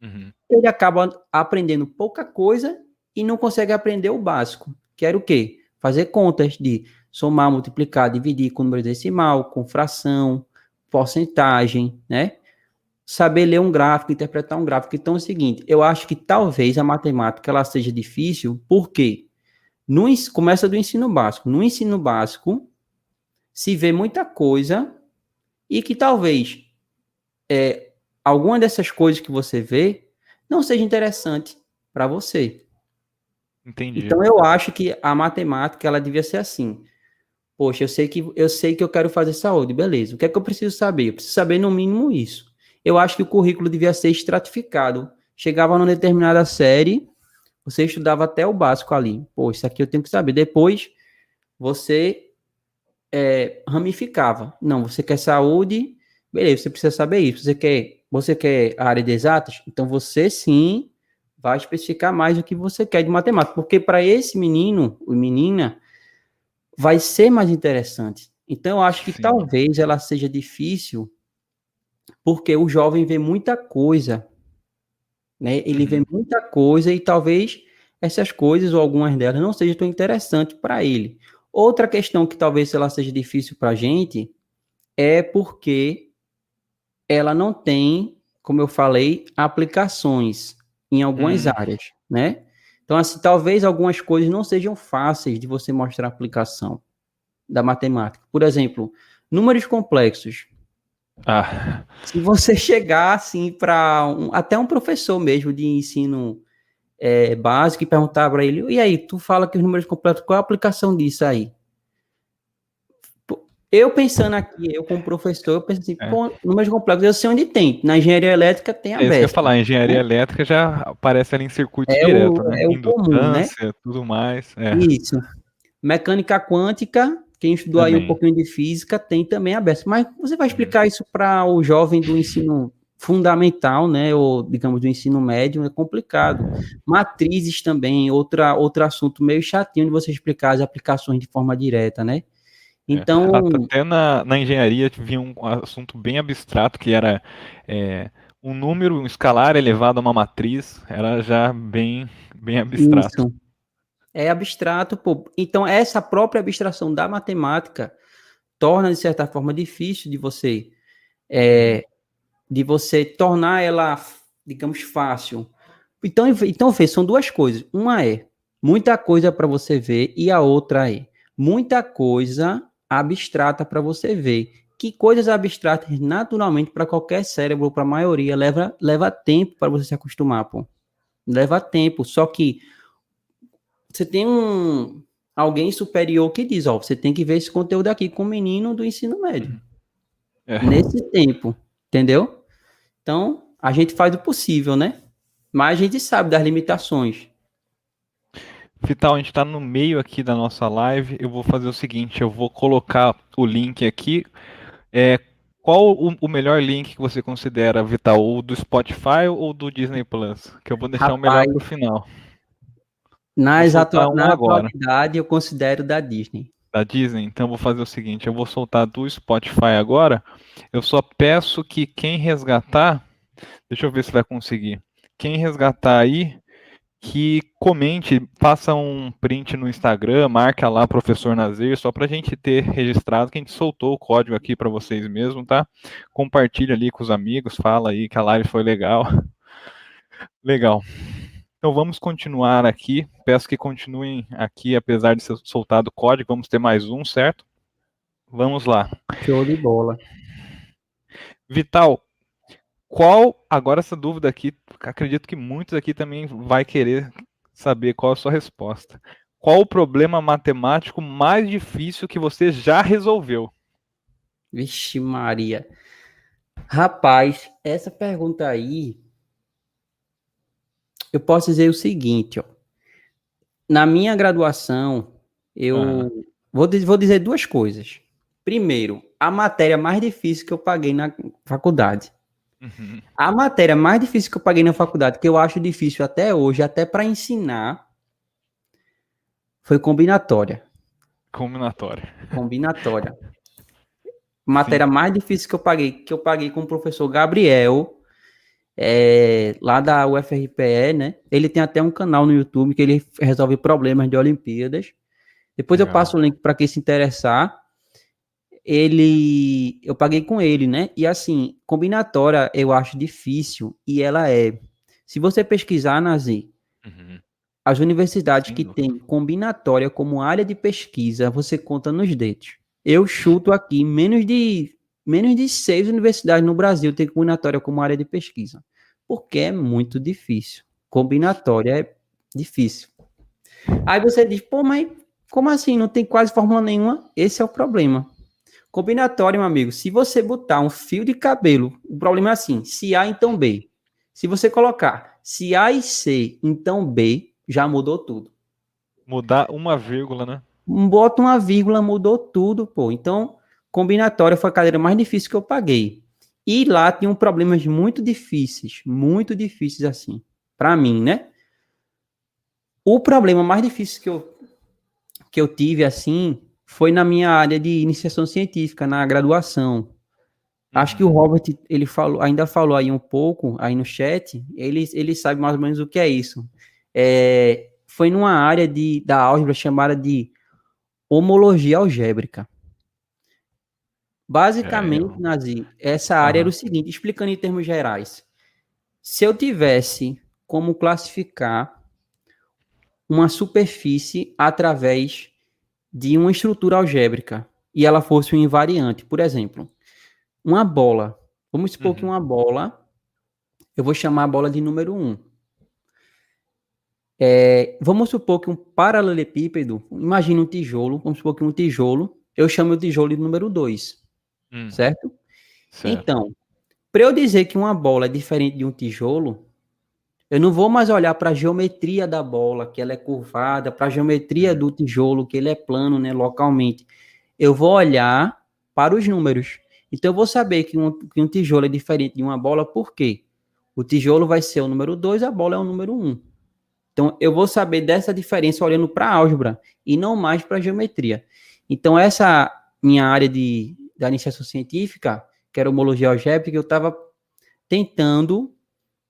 [SPEAKER 2] uhum. ele acaba aprendendo pouca coisa e não consegue aprender o básico, que era o quê? Fazer contas de somar, multiplicar, dividir com número decimal, com fração, porcentagem, né? Saber ler um gráfico, interpretar um gráfico. Então é o seguinte, eu acho que talvez a matemática ela seja difícil, porque no, começa do ensino básico. No ensino básico se vê muita coisa e que talvez é, alguma dessas coisas que você vê não seja interessante para você. Entendi. Então eu acho que a matemática ela devia ser assim. Poxa, eu sei que eu sei que eu quero fazer saúde, beleza. O que é que eu preciso saber? Eu preciso saber no mínimo isso. Eu acho que o currículo devia ser estratificado. Chegava numa determinada série, você estudava até o básico ali. Pô, isso aqui eu tenho que saber. Depois você é, ramificava. Não, você quer saúde, beleza, você precisa saber isso. Você quer, você quer a área de exatas? Então você sim vai especificar mais o que você quer de matemática, porque para esse menino, ou menina, vai ser mais interessante. Então, eu acho que Sim. talvez ela seja difícil, porque o jovem vê muita coisa, né? Ele uhum. vê muita coisa e talvez essas coisas ou algumas delas não sejam tão interessantes para ele. Outra questão que talvez ela seja difícil para a gente é porque ela não tem, como eu falei, aplicações em algumas uhum. áreas, né? Então, assim, talvez algumas coisas não sejam fáceis de você mostrar a aplicação da matemática. Por exemplo, números complexos. Ah. Se você chegar assim para um, até um professor mesmo de ensino é, básico e perguntar para ele, e aí, tu fala que os números complexos, qual é a aplicação disso aí? Eu pensando aqui, eu como professor, eu penso assim, é. pô, números complexos eu sei onde tem. Na engenharia elétrica tem a é
[SPEAKER 1] isso que eu falar, engenharia né? elétrica já aparece ali em circuito é direto,
[SPEAKER 2] o, né? É o comum, né?
[SPEAKER 1] tudo mais. É.
[SPEAKER 2] Isso. Mecânica quântica, quem estudou também. aí um pouquinho de física, tem também aberto. Mas você vai explicar isso para o jovem do ensino fundamental, né, ou digamos do ensino médio, é complicado. Matrizes também, outra, outro assunto meio chatinho de você explicar as aplicações de forma direta, né?
[SPEAKER 1] É, então. É, até na, na engenharia vinha um assunto bem abstrato que era é, um número, um escalar elevado a uma matriz, era já bem, bem abstrato. Isso.
[SPEAKER 2] É abstrato, pô. Então, essa própria abstração da matemática torna, de certa forma, difícil de você é, de você tornar ela, digamos, fácil. Então, então Fê, são duas coisas. Uma é muita coisa para você ver e a outra é muita coisa abstrata para você ver. Que coisas abstratas, naturalmente, para qualquer cérebro, para a maioria, leva, leva tempo para você se acostumar, pô. Leva tempo. Só que você tem um alguém superior que diz, ó, você tem que ver esse conteúdo aqui com o menino do ensino médio. É. Nesse tempo, entendeu? Então, a gente faz o possível, né? Mas a gente sabe das limitações.
[SPEAKER 1] Vital, a gente está no meio aqui da nossa live. Eu vou fazer o seguinte: eu vou colocar o link aqui. É, qual o, o melhor link que você considera, Vital? O do Spotify ou do Disney Plus? Que eu vou deixar Rapaz, o melhor para o final.
[SPEAKER 2] Na, exata, um na atualidade, eu considero da Disney.
[SPEAKER 1] Da Disney? Então eu vou fazer o seguinte: eu vou soltar do Spotify agora. Eu só peço que quem resgatar. Deixa eu ver se vai conseguir. Quem resgatar aí que comente, faça um print no Instagram, marca lá professor Nazir, só para a gente ter registrado que a gente soltou o código aqui para vocês mesmo, tá? Compartilha ali com os amigos, fala aí que a live foi legal. legal. Então vamos continuar aqui. Peço que continuem aqui, apesar de ser soltado o código. Vamos ter mais um, certo? Vamos lá.
[SPEAKER 2] Show de bola.
[SPEAKER 1] Vital, qual, agora essa dúvida aqui, acredito que muitos aqui também vai querer saber qual a sua resposta. Qual o problema matemático mais difícil que você já resolveu?
[SPEAKER 2] Vixe Maria. Rapaz, essa pergunta aí, eu posso dizer o seguinte, ó. Na minha graduação, eu ah. vou, vou dizer duas coisas. Primeiro, a matéria mais difícil que eu paguei na faculdade Uhum. A matéria mais difícil que eu paguei na faculdade, que eu acho difícil até hoje, até para ensinar, foi combinatória.
[SPEAKER 1] Combinatória.
[SPEAKER 2] Combinatória. matéria Sim. mais difícil que eu paguei, que eu paguei com o professor Gabriel, é, lá da UFRPE, né? Ele tem até um canal no YouTube que ele resolve problemas de Olimpíadas. Depois Legal. eu passo o link para quem se interessar. Ele, eu paguei com ele, né? E assim, combinatória eu acho difícil e ela é. Se você pesquisar, Nazi, uhum. as universidades Sim, que têm combinatória como área de pesquisa, você conta nos dedos. Eu chuto aqui menos de menos de seis universidades no Brasil têm combinatória como área de pesquisa, porque é muito difícil. Combinatória é difícil. Aí você diz, pô, mas como assim? Não tem quase fórmula nenhuma? Esse é o problema. Combinatório, meu amigo, se você botar um fio de cabelo, o problema é assim: se A, então B. Se você colocar se A e C, então B, já mudou tudo.
[SPEAKER 1] Mudar uma vírgula, né?
[SPEAKER 2] Bota uma vírgula, mudou tudo, pô. Então, combinatória foi a cadeira mais difícil que eu paguei. E lá tinham problemas muito difíceis, muito difíceis assim, para mim, né? O problema mais difícil que eu, que eu tive assim foi na minha área de iniciação científica, na graduação. Acho que o uhum. Robert, ele falou, ainda falou aí um pouco, aí no chat, ele, ele sabe mais ou menos o que é isso. É, foi numa área de, da álgebra chamada de homologia algébrica. Basicamente, é, Nazi, essa área uhum. era o seguinte, explicando em termos gerais. Se eu tivesse como classificar uma superfície através de uma estrutura algébrica e ela fosse um invariante, por exemplo, uma bola. Vamos supor uhum. que uma bola, eu vou chamar a bola de número 1. É, vamos supor que um paralelepípedo, imagine um tijolo, vamos supor que um tijolo, eu chamo o tijolo de número 2. Hum. Certo? certo? Então, para eu dizer que uma bola é diferente de um tijolo, eu não vou mais olhar para a geometria da bola, que ela é curvada, para a geometria hum. do tijolo, que ele é plano, né, localmente. Eu vou olhar para os números. Então, eu vou saber que um, que um tijolo é diferente de uma bola, por quê? O tijolo vai ser o número 2, a bola é o número 1. Um. Então, eu vou saber dessa diferença olhando para a álgebra e não mais para a geometria. Então, essa minha área de, da iniciação científica, que era homologia algébrica, eu estava tentando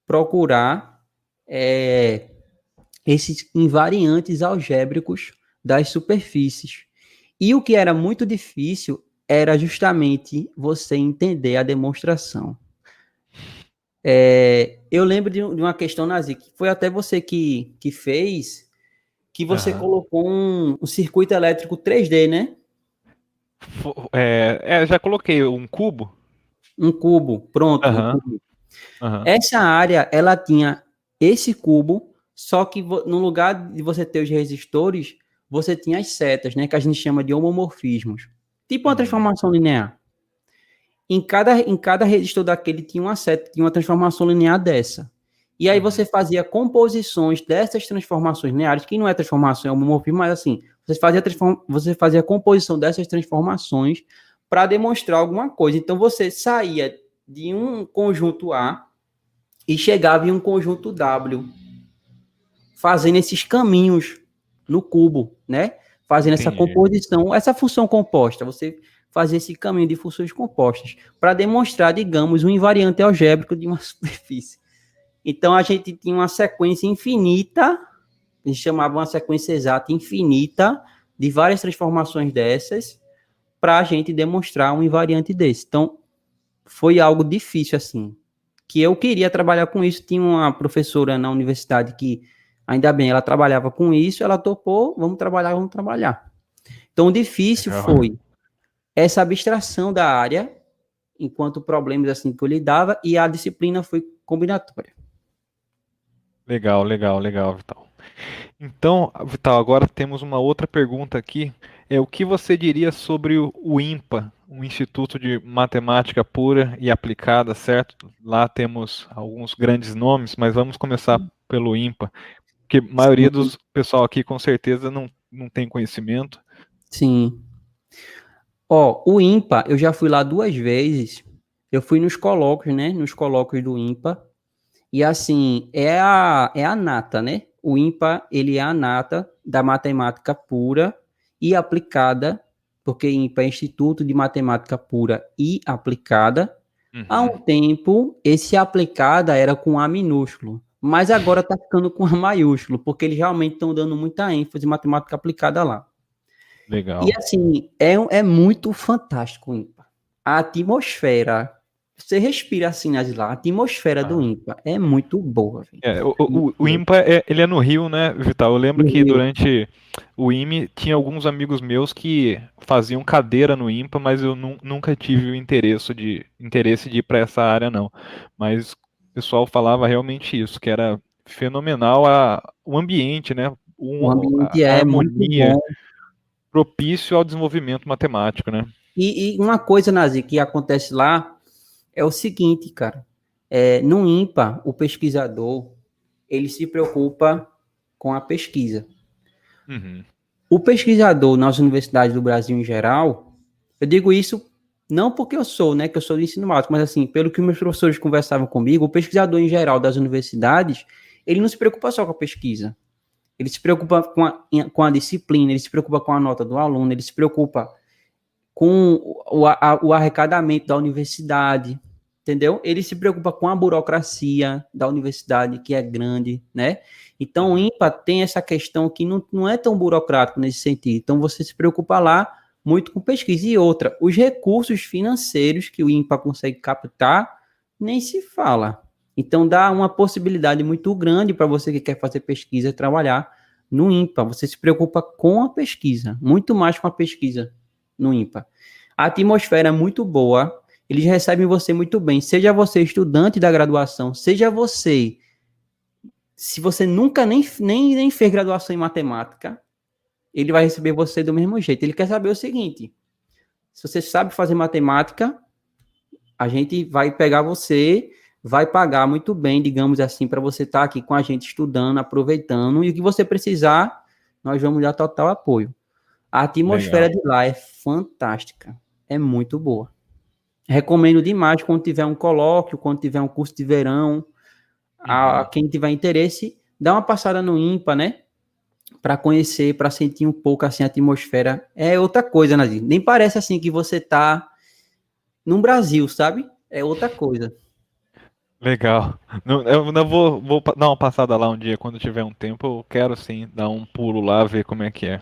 [SPEAKER 2] procurar é, esses invariantes algébricos das superfícies. E o que era muito difícil era justamente você entender a demonstração. É, eu lembro de, uma questão, Nazi, que foi até você que, que fez, que você uhum. colocou um, um circuito elétrico 3D, né?
[SPEAKER 1] É, é, já coloquei um cubo.
[SPEAKER 2] Um cubo, pronto. Uhum. Um cubo. Uhum. Essa área, ela tinha esse cubo, só que no lugar de você ter os resistores, você tinha as setas, né? Que a gente chama de homomorfismos. Tipo uma uhum. transformação linear. Em cada, em cada resistor daquele tinha uma seta, tinha uma transformação linear dessa. E aí uhum. você fazia composições dessas transformações lineares, que não é transformação, é homomorfismo, mas assim, você fazia, você fazia a composição dessas transformações para demonstrar alguma coisa. Então você saía de um conjunto A e chegava em um conjunto W, fazendo esses caminhos no cubo, né? Fazendo Entendi. essa composição, essa função composta. Você fazia esse caminho de funções compostas para demonstrar, digamos, um invariante algébrico de uma superfície. Então a gente tinha uma sequência infinita eles chamavam uma sequência exata infinita de várias transformações dessas para a gente demonstrar um invariante desse. Então, foi algo difícil, assim, que eu queria trabalhar com isso. Tinha uma professora na universidade que, ainda bem, ela trabalhava com isso, ela topou, vamos trabalhar, vamos trabalhar. Então, o difícil foi essa abstração da área, enquanto problemas assim que eu lidava, e a disciplina foi combinatória.
[SPEAKER 1] Legal, legal, legal, Vital. Então, Vital, agora temos uma outra pergunta aqui. É o que você diria sobre o INPA, um Instituto de Matemática Pura e Aplicada, certo? Lá temos alguns grandes nomes, mas vamos começar pelo INPA, porque a maioria dos pessoal aqui com certeza não, não tem conhecimento.
[SPEAKER 2] Sim. Ó, o INPA, eu já fui lá duas vezes. Eu fui nos colóquios, né? Nos colóquios do INPA. E assim, é a, é a nata, né? o ímpar ele é a nata da matemática pura e aplicada porque IMPA é Instituto de Matemática Pura e Aplicada. Uhum. Há um tempo, esse aplicada era com A minúsculo, mas agora está ficando com A maiúsculo, porque eles realmente estão dando muita ênfase em matemática aplicada lá.
[SPEAKER 1] Legal.
[SPEAKER 2] E assim, é, é muito fantástico o IMPA. A atmosfera você respira assim nas lá, a atmosfera ah. do IMPA é muito boa.
[SPEAKER 1] É, o, o, o, IMPA é, ele é no Rio, né, Vital? Eu lembro no que Rio. durante o IME tinha alguns amigos meus que faziam cadeira no IMPA, mas eu nunca tive o interesse de, interesse de ir para essa área, não. Mas o pessoal falava realmente isso, que era fenomenal a, o ambiente, né?
[SPEAKER 2] Um, o ambiente a, a é harmonia
[SPEAKER 1] propício ao desenvolvimento matemático, né?
[SPEAKER 2] E, e uma coisa, Nazi, que acontece lá é o seguinte, cara. É, no IMPA, o pesquisador ele se preocupa com a pesquisa. Uhum. O pesquisador nas universidades do Brasil em geral, eu digo isso não porque eu sou, né, que eu sou do ensino básico, mas assim, pelo que meus professores conversavam comigo, o pesquisador em geral das universidades, ele não se preocupa só com a pesquisa. Ele se preocupa com a, com a disciplina, ele se preocupa com a nota do aluno, ele se preocupa com o, a, o arrecadamento da universidade, entendeu? Ele se preocupa com a burocracia da universidade, que é grande, né? Então, o IMPA tem essa questão que não, não é tão burocrático nesse sentido. Então, você se preocupa lá muito com pesquisa. E outra, os recursos financeiros que o IMPA consegue captar, nem se fala. Então, dá uma possibilidade muito grande para você que quer fazer pesquisa trabalhar no IMPA. Você se preocupa com a pesquisa, muito mais com a pesquisa no IMPA. A atmosfera é muito boa, eles recebem você muito bem, seja você estudante da graduação, seja você se você nunca nem, nem, nem fez graduação em matemática, ele vai receber você do mesmo jeito. Ele quer saber o seguinte: se você sabe fazer matemática, a gente vai pegar você, vai pagar muito bem, digamos assim, para você estar tá aqui com a gente estudando, aproveitando, e o que você precisar, nós vamos dar total apoio. A atmosfera Legal. de lá é fantástica. É muito boa. Recomendo demais quando tiver um colóquio, quando tiver um curso de verão. A, a uhum. quem tiver interesse, dá uma passada no IMPA, né? Para conhecer, para sentir um pouco assim a atmosfera. É outra coisa, Nadir. Nem parece assim que você tá no Brasil, sabe? É outra coisa.
[SPEAKER 1] Legal. eu não vou, vou dar uma passada lá um dia, quando tiver um tempo, eu quero sim dar um pulo lá, ver como é que é.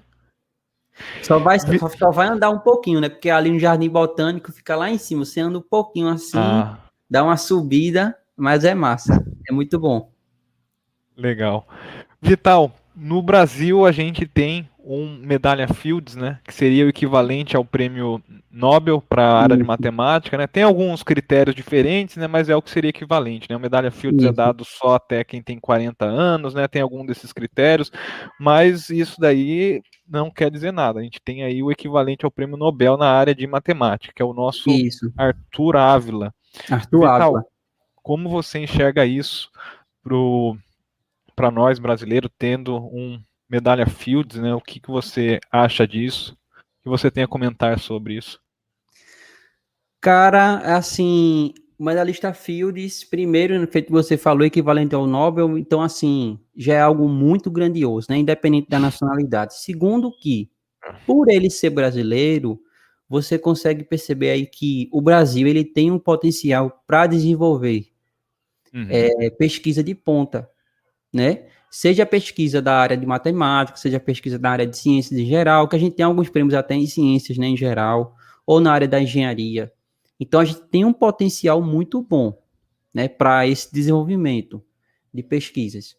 [SPEAKER 2] Só vai, só vai andar um pouquinho, né? Porque ali no Jardim Botânico fica lá em cima. Você anda um pouquinho assim, ah. dá uma subida, mas é massa. É muito bom.
[SPEAKER 1] Legal. Vital, no Brasil a gente tem um medalha Fields, né, que seria o equivalente ao prêmio Nobel para a área de matemática, né? Tem alguns critérios diferentes, né, mas é o que seria equivalente, né? O medalha Fields é dado só até quem tem 40 anos, né? Tem algum desses critérios, mas isso daí não quer dizer nada. A gente tem aí o equivalente ao prêmio Nobel na área de matemática, que é o nosso isso. Arthur Ávila.
[SPEAKER 2] Arthur Vital, Ávila.
[SPEAKER 1] Como você enxerga isso para nós brasileiros tendo um medalha Fields, né? O que, que você acha disso? O que você tem a comentar sobre isso?
[SPEAKER 2] Cara, assim, medalhista Fields, primeiro, feito que você falou, equivalente ao Nobel, então, assim, já é algo muito grandioso, né? Independente da nacionalidade. Segundo que, por ele ser brasileiro, você consegue perceber aí que o Brasil ele tem um potencial para desenvolver uhum. é, pesquisa de ponta, né? Seja pesquisa da área de matemática, seja pesquisa da área de ciências em geral, que a gente tem alguns prêmios até em ciências, né, em geral, ou na área da engenharia. Então a gente tem um potencial muito bom, né, para esse desenvolvimento de pesquisas.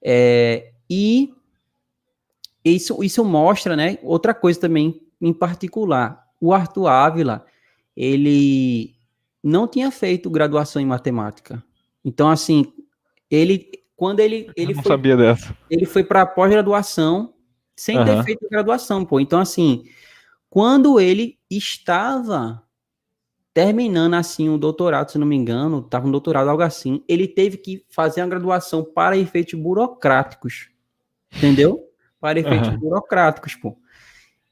[SPEAKER 2] É, e isso, isso mostra, né, outra coisa também em particular, o Arthur Ávila, ele não tinha feito graduação em matemática. Então, assim, ele quando ele, ele
[SPEAKER 1] não
[SPEAKER 2] foi,
[SPEAKER 1] sabia dessa.
[SPEAKER 2] Ele foi para pós-graduação sem uhum. ter feito graduação, pô. Então, assim, quando ele estava terminando, assim, o doutorado, se não me engano, estava um doutorado, algo assim, ele teve que fazer uma graduação para efeitos burocráticos, entendeu? Para efeitos uhum. burocráticos, pô.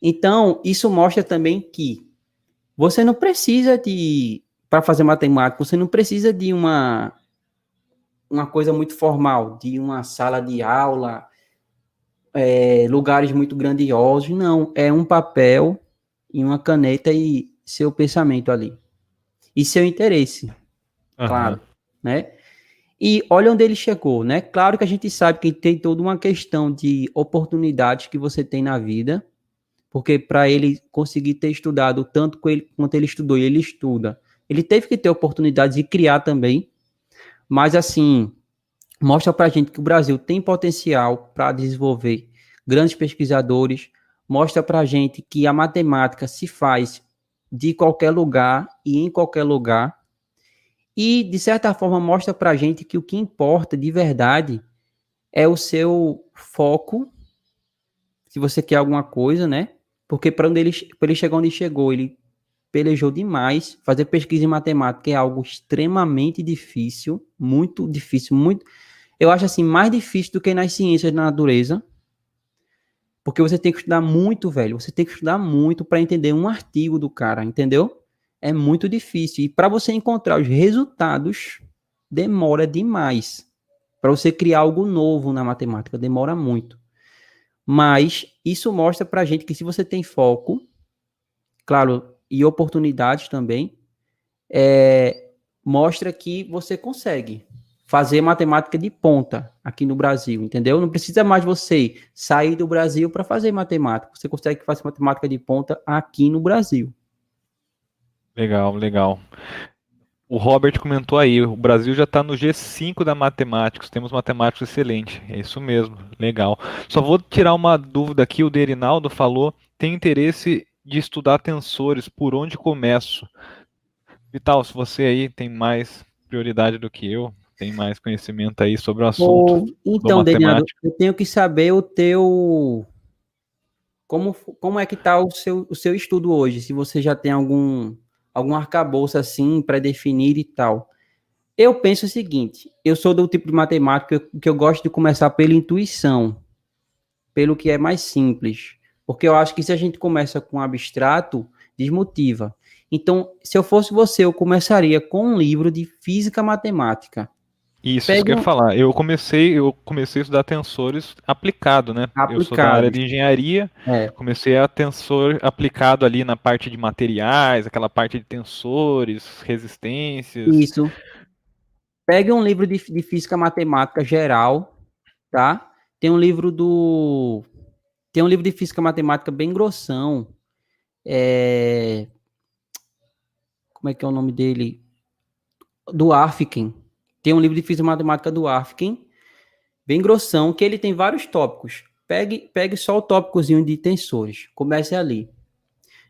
[SPEAKER 2] Então, isso mostra também que você não precisa de, para fazer matemática, você não precisa de uma uma coisa muito formal, de uma sala de aula, é, lugares muito grandiosos. Não, é um papel em uma caneta e seu pensamento ali. E seu interesse, uhum. claro, né? E olha onde ele chegou, né? Claro que a gente sabe que tem toda uma questão de oportunidades que você tem na vida, porque para ele conseguir ter estudado tanto quanto ele estudou e ele estuda, ele teve que ter oportunidades de criar também. Mas assim, mostra para a gente que o Brasil tem potencial para desenvolver grandes pesquisadores, mostra para a gente que a matemática se faz de qualquer lugar e em qualquer lugar e, de certa forma, mostra para a gente que o que importa de verdade é o seu foco, se você quer alguma coisa, né? Porque para ele, ele chegar onde chegou, ele pelejou demais. Fazer pesquisa em matemática é algo extremamente difícil, muito difícil, muito. Eu acho assim, mais difícil do que nas ciências da natureza. Porque você tem que estudar muito, velho. Você tem que estudar muito para entender um artigo do cara, entendeu? é muito difícil. E para você encontrar os resultados, demora demais. Para você criar algo novo na matemática, demora muito. Mas isso mostra para gente que se você tem foco, claro, e oportunidades também, é, mostra que você consegue fazer matemática de ponta aqui no Brasil, entendeu? Não precisa mais você sair do Brasil para fazer matemática. Você consegue fazer matemática de ponta aqui no Brasil.
[SPEAKER 1] Legal, legal. O Robert comentou aí, o Brasil já está no G5 da matemática, temos matemáticos excelentes. É isso mesmo, legal. Só vou tirar uma dúvida aqui, o Derinaldo falou, tem interesse de estudar tensores, por onde começo? Vital, se você aí tem mais prioridade do que eu, tem mais conhecimento aí sobre o assunto.
[SPEAKER 2] então, Derinaldo, eu tenho que saber o teu como, como é que está o seu, o seu estudo hoje? Se você já tem algum algum arcabouço assim, pré-definido e tal. Eu penso o seguinte, eu sou do tipo de matemática que eu gosto de começar pela intuição, pelo que é mais simples. Porque eu acho que se a gente começa com abstrato, desmotiva. Então, se eu fosse você, eu começaria com um livro de física matemática.
[SPEAKER 1] Isso, Pega... isso que eu ia falar. Eu comecei, eu comecei a estudar tensores aplicado, né? Aplicado. Eu sou da área de engenharia, é. comecei a tensor aplicado ali na parte de materiais, aquela parte de tensores, resistências.
[SPEAKER 2] Isso. Pegue um livro de, de física matemática geral, tá? Tem um livro do. Tem um livro de física matemática bem grossão. É... Como é que é o nome dele? Do Afkin tem um livro de física matemática do Afkin, bem grossão, que ele tem vários tópicos. Pegue, pegue só o tópicozinho de tensores. Comece ali.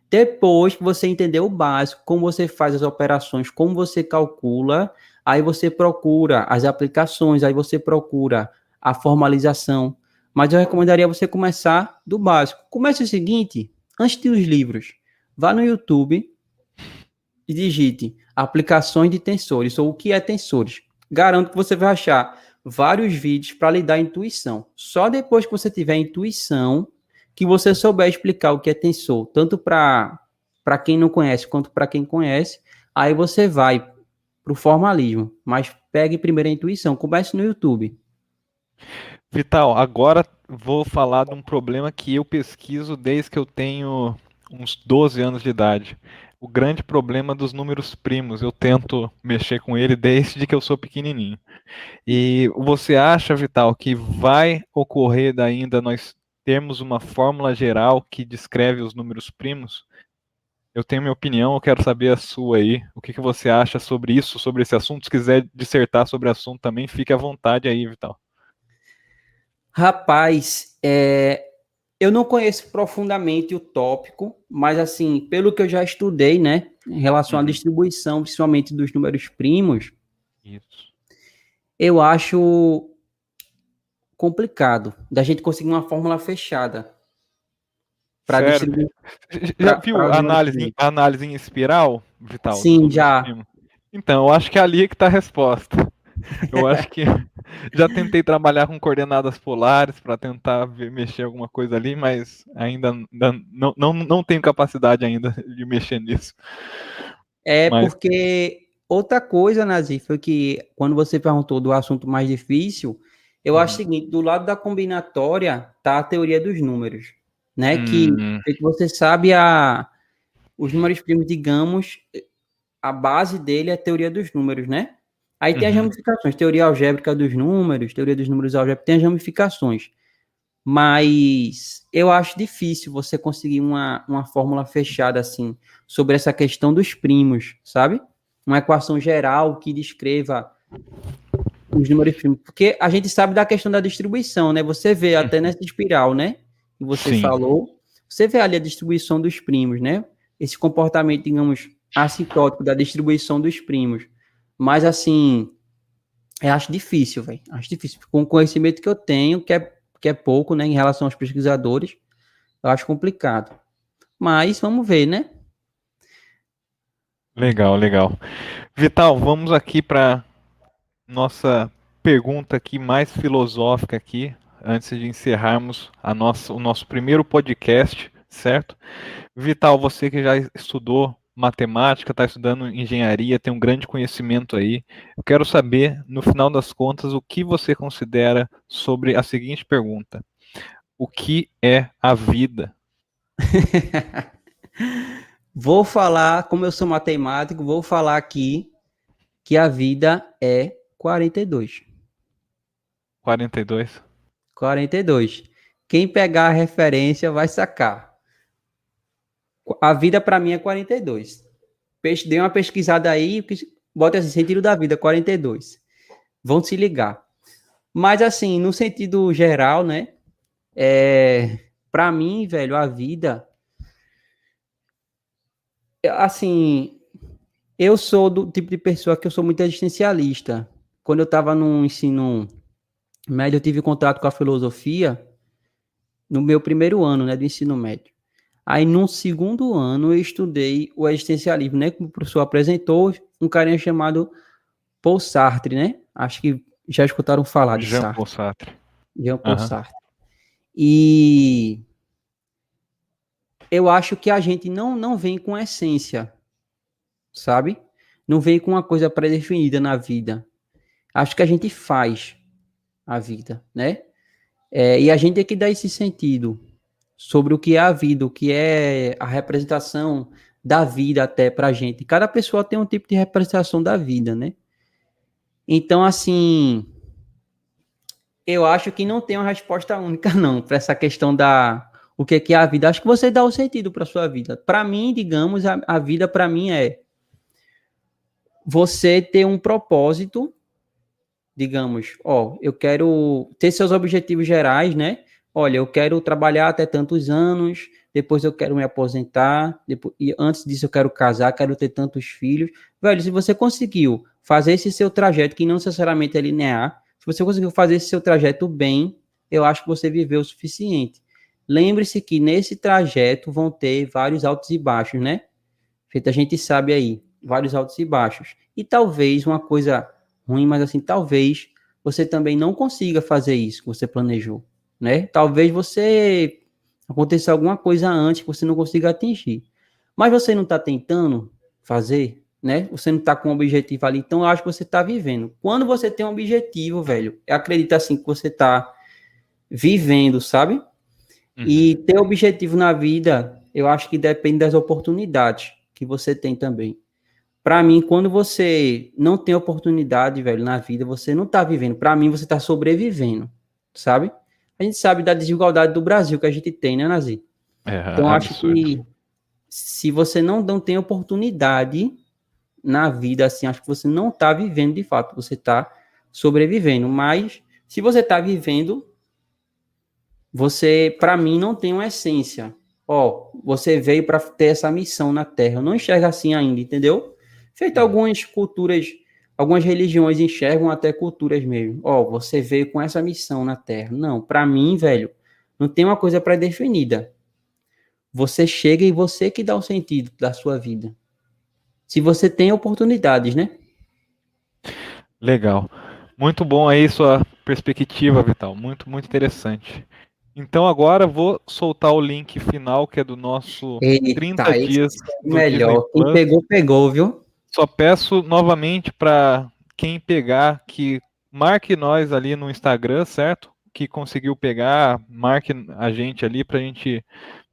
[SPEAKER 2] Depois que você entender o básico, como você faz as operações, como você calcula, aí você procura as aplicações, aí você procura a formalização. Mas eu recomendaria você começar do básico. Comece o seguinte, antes de os livros, vá no YouTube e digite aplicações de tensores ou o que é tensores garanto que você vai achar vários vídeos para lhe dar intuição. Só depois que você tiver intuição, que você souber explicar o que é tensor, tanto para quem não conhece quanto para quem conhece, aí você vai para o formalismo. Mas pegue primeiro a intuição, comece no YouTube.
[SPEAKER 1] Vital, agora vou falar de um problema que eu pesquiso desde que eu tenho uns 12 anos de idade o grande problema dos números primos. Eu tento mexer com ele desde que eu sou pequenininho. E você acha, Vital, que vai ocorrer ainda nós termos uma fórmula geral que descreve os números primos? Eu tenho minha opinião, eu quero saber a sua aí. O que, que você acha sobre isso, sobre esse assunto? Se quiser dissertar sobre o assunto também, fique à vontade aí, Vital.
[SPEAKER 2] Rapaz, é, eu não conheço profundamente o tópico, mas assim, pelo que eu já estudei, né, em relação uhum. à distribuição, principalmente dos números primos, Isso. eu acho complicado da gente conseguir uma fórmula fechada
[SPEAKER 1] para distribuir. Já pra, viu pra a análise, análise em espiral, Vital?
[SPEAKER 2] Sim, já.
[SPEAKER 1] Então, eu acho que é ali que está a resposta. Eu acho que já tentei trabalhar com coordenadas polares para tentar ver, mexer alguma coisa ali, mas ainda não, não, não tenho capacidade ainda de mexer nisso.
[SPEAKER 2] É mas... porque outra coisa, Nazi, foi que quando você perguntou do assunto mais difícil, eu acho o uhum. seguinte, do lado da combinatória tá a teoria dos números, né? Hum. Que, que você sabe a os números primos, digamos, a base dele é a teoria dos números, né? Aí tem uhum. as ramificações, teoria algébrica dos números, teoria dos números algébrica, tem as ramificações. Mas eu acho difícil você conseguir uma, uma fórmula fechada assim sobre essa questão dos primos, sabe? Uma equação geral que descreva os números primos. Porque a gente sabe da questão da distribuição, né? Você vê até uhum. nessa espiral, né? Que você Sim. falou, você vê ali a distribuição dos primos, né? Esse comportamento, digamos, assintótico da distribuição dos primos. Mas assim, eu acho difícil, velho. Acho difícil. Com o conhecimento que eu tenho, que é, que é pouco, né, em relação aos pesquisadores, eu acho complicado. Mas vamos ver, né?
[SPEAKER 1] Legal, legal. Vital, vamos aqui para nossa pergunta aqui mais filosófica aqui, antes de encerrarmos a nossa, o nosso primeiro podcast, certo? Vital, você que já estudou matemática, está estudando engenharia, tem um grande conhecimento aí. Eu quero saber, no final das contas, o que você considera sobre a seguinte pergunta: O que é a vida?
[SPEAKER 2] vou falar, como eu sou matemático, vou falar aqui que a vida é 42.
[SPEAKER 1] 42?
[SPEAKER 2] 42. Quem pegar a referência vai sacar. A vida para mim é 42. Dei uma pesquisada aí, bota assim, sentido da vida, 42. Vão se ligar. Mas assim, no sentido geral, né? É, para mim, velho, a vida assim, eu sou do tipo de pessoa que eu sou muito existencialista. Quando eu estava no ensino médio, eu tive contato com a filosofia no meu primeiro ano, né, do ensino médio. Aí, no segundo ano, eu estudei o existencialismo, né? Como o professor apresentou, um carinha chamado Paul Sartre, né? Acho que já escutaram falar de
[SPEAKER 1] Jean Sartre. Paul Sartre.
[SPEAKER 2] Jean Paul uhum. Sartre. E eu acho que a gente não, não vem com essência, sabe? Não vem com uma coisa pré-definida na vida. Acho que a gente faz a vida, né? É, e a gente tem que dar esse sentido sobre o que é a vida, o que é a representação da vida até pra gente. Cada pessoa tem um tipo de representação da vida, né? Então, assim, eu acho que não tem uma resposta única, não, para essa questão da o que é a vida. Acho que você dá o sentido para sua vida. Para mim, digamos, a, a vida para mim é você ter um propósito, digamos, ó, eu quero ter seus objetivos gerais, né? Olha, eu quero trabalhar até tantos anos, depois eu quero me aposentar, depois, e antes disso eu quero casar, quero ter tantos filhos. Velho, se você conseguiu fazer esse seu trajeto, que não necessariamente é linear, se você conseguiu fazer esse seu trajeto bem, eu acho que você viveu o suficiente. Lembre-se que nesse trajeto vão ter vários altos e baixos, né? Feito a gente sabe aí, vários altos e baixos. E talvez uma coisa ruim, mas assim, talvez você também não consiga fazer isso que você planejou né? Talvez você aconteça alguma coisa antes que você não consiga atingir. Mas você não está tentando fazer, né? Você não está com um objetivo ali, então eu acho que você está vivendo. Quando você tem um objetivo, velho, acredita assim que você está vivendo, sabe? Uhum. E ter objetivo na vida, eu acho que depende das oportunidades que você tem também. Para mim, quando você não tem oportunidade, velho, na vida, você não tá vivendo. Para mim, você tá sobrevivendo, sabe? A gente sabe da desigualdade do Brasil que a gente tem, né, Nazi? É, então, acho que se você não, não tem oportunidade na vida, assim, acho que você não está vivendo de fato, você está sobrevivendo. Mas, se você está vivendo, você, para mim, não tem uma essência. Ó, você veio para ter essa missão na Terra. Eu não enxergo assim ainda, entendeu? Feito algumas culturas Algumas religiões enxergam até culturas mesmo. Ó, oh, você veio com essa missão na Terra. Não, para mim, velho, não tem uma coisa pré-definida. Você chega e você que dá o sentido da sua vida. Se você tem oportunidades, né?
[SPEAKER 1] Legal. Muito bom aí sua perspectiva, Vital. Muito, muito interessante. Então agora vou soltar o link final, que é do nosso Eita, 30 dias.
[SPEAKER 2] É melhor. Quem pegou, pegou, viu?
[SPEAKER 1] Só peço novamente para quem pegar que marque nós ali no Instagram, certo? Que conseguiu pegar, marque a gente ali para a gente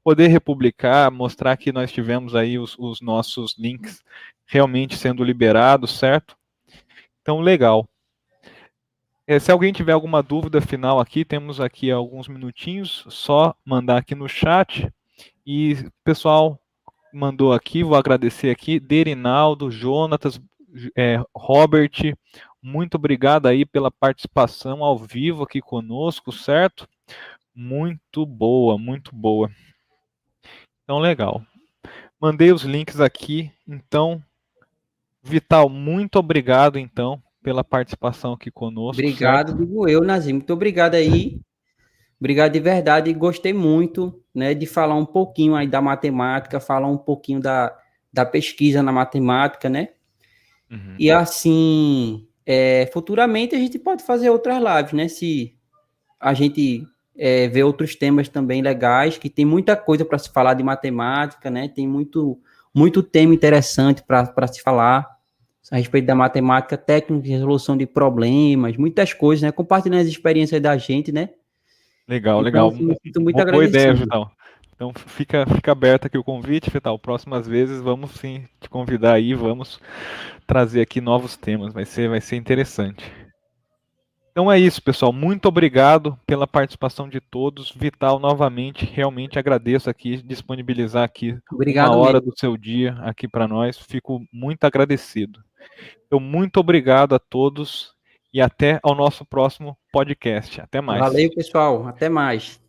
[SPEAKER 1] poder republicar, mostrar que nós tivemos aí os, os nossos links realmente sendo liberados, certo? Então, legal. É, se alguém tiver alguma dúvida final aqui, temos aqui alguns minutinhos, só mandar aqui no chat. E pessoal mandou aqui, vou agradecer aqui, Derinaldo, Jonatas, é, Robert, muito obrigado aí pela participação ao vivo aqui conosco, certo? Muito boa, muito boa. Então, legal. Mandei os links aqui, então, Vital, muito obrigado, então, pela participação aqui conosco.
[SPEAKER 2] Obrigado, certo? digo eu, Nazim. Muito obrigado aí. Obrigado de verdade. Gostei muito né, de falar um pouquinho aí da matemática, falar um pouquinho da, da pesquisa na matemática, né? Uhum. E assim, é, futuramente a gente pode fazer outras lives, né? Se a gente é, ver outros temas também legais, que tem muita coisa para se falar de matemática, né? Tem muito, muito tema interessante para se falar a respeito da matemática, técnica de resolução de problemas, muitas coisas, né? Compartilhando as experiências da gente, né?
[SPEAKER 1] Legal, então, legal. Assim, muito Boa agradecido. ideia, Vital. Então fica, fica aberto aqui o convite, Vital. Próximas vezes vamos sim te convidar aí, vamos trazer aqui novos temas. Vai ser, vai ser interessante. Então é isso, pessoal. Muito obrigado pela participação de todos. Vital, novamente, realmente agradeço aqui, disponibilizar aqui
[SPEAKER 2] obrigado
[SPEAKER 1] uma hora mesmo. do seu dia aqui para nós. Fico muito agradecido. Então, muito obrigado a todos e até ao nosso próximo podcast. Até mais.
[SPEAKER 2] Valeu, pessoal. Até mais.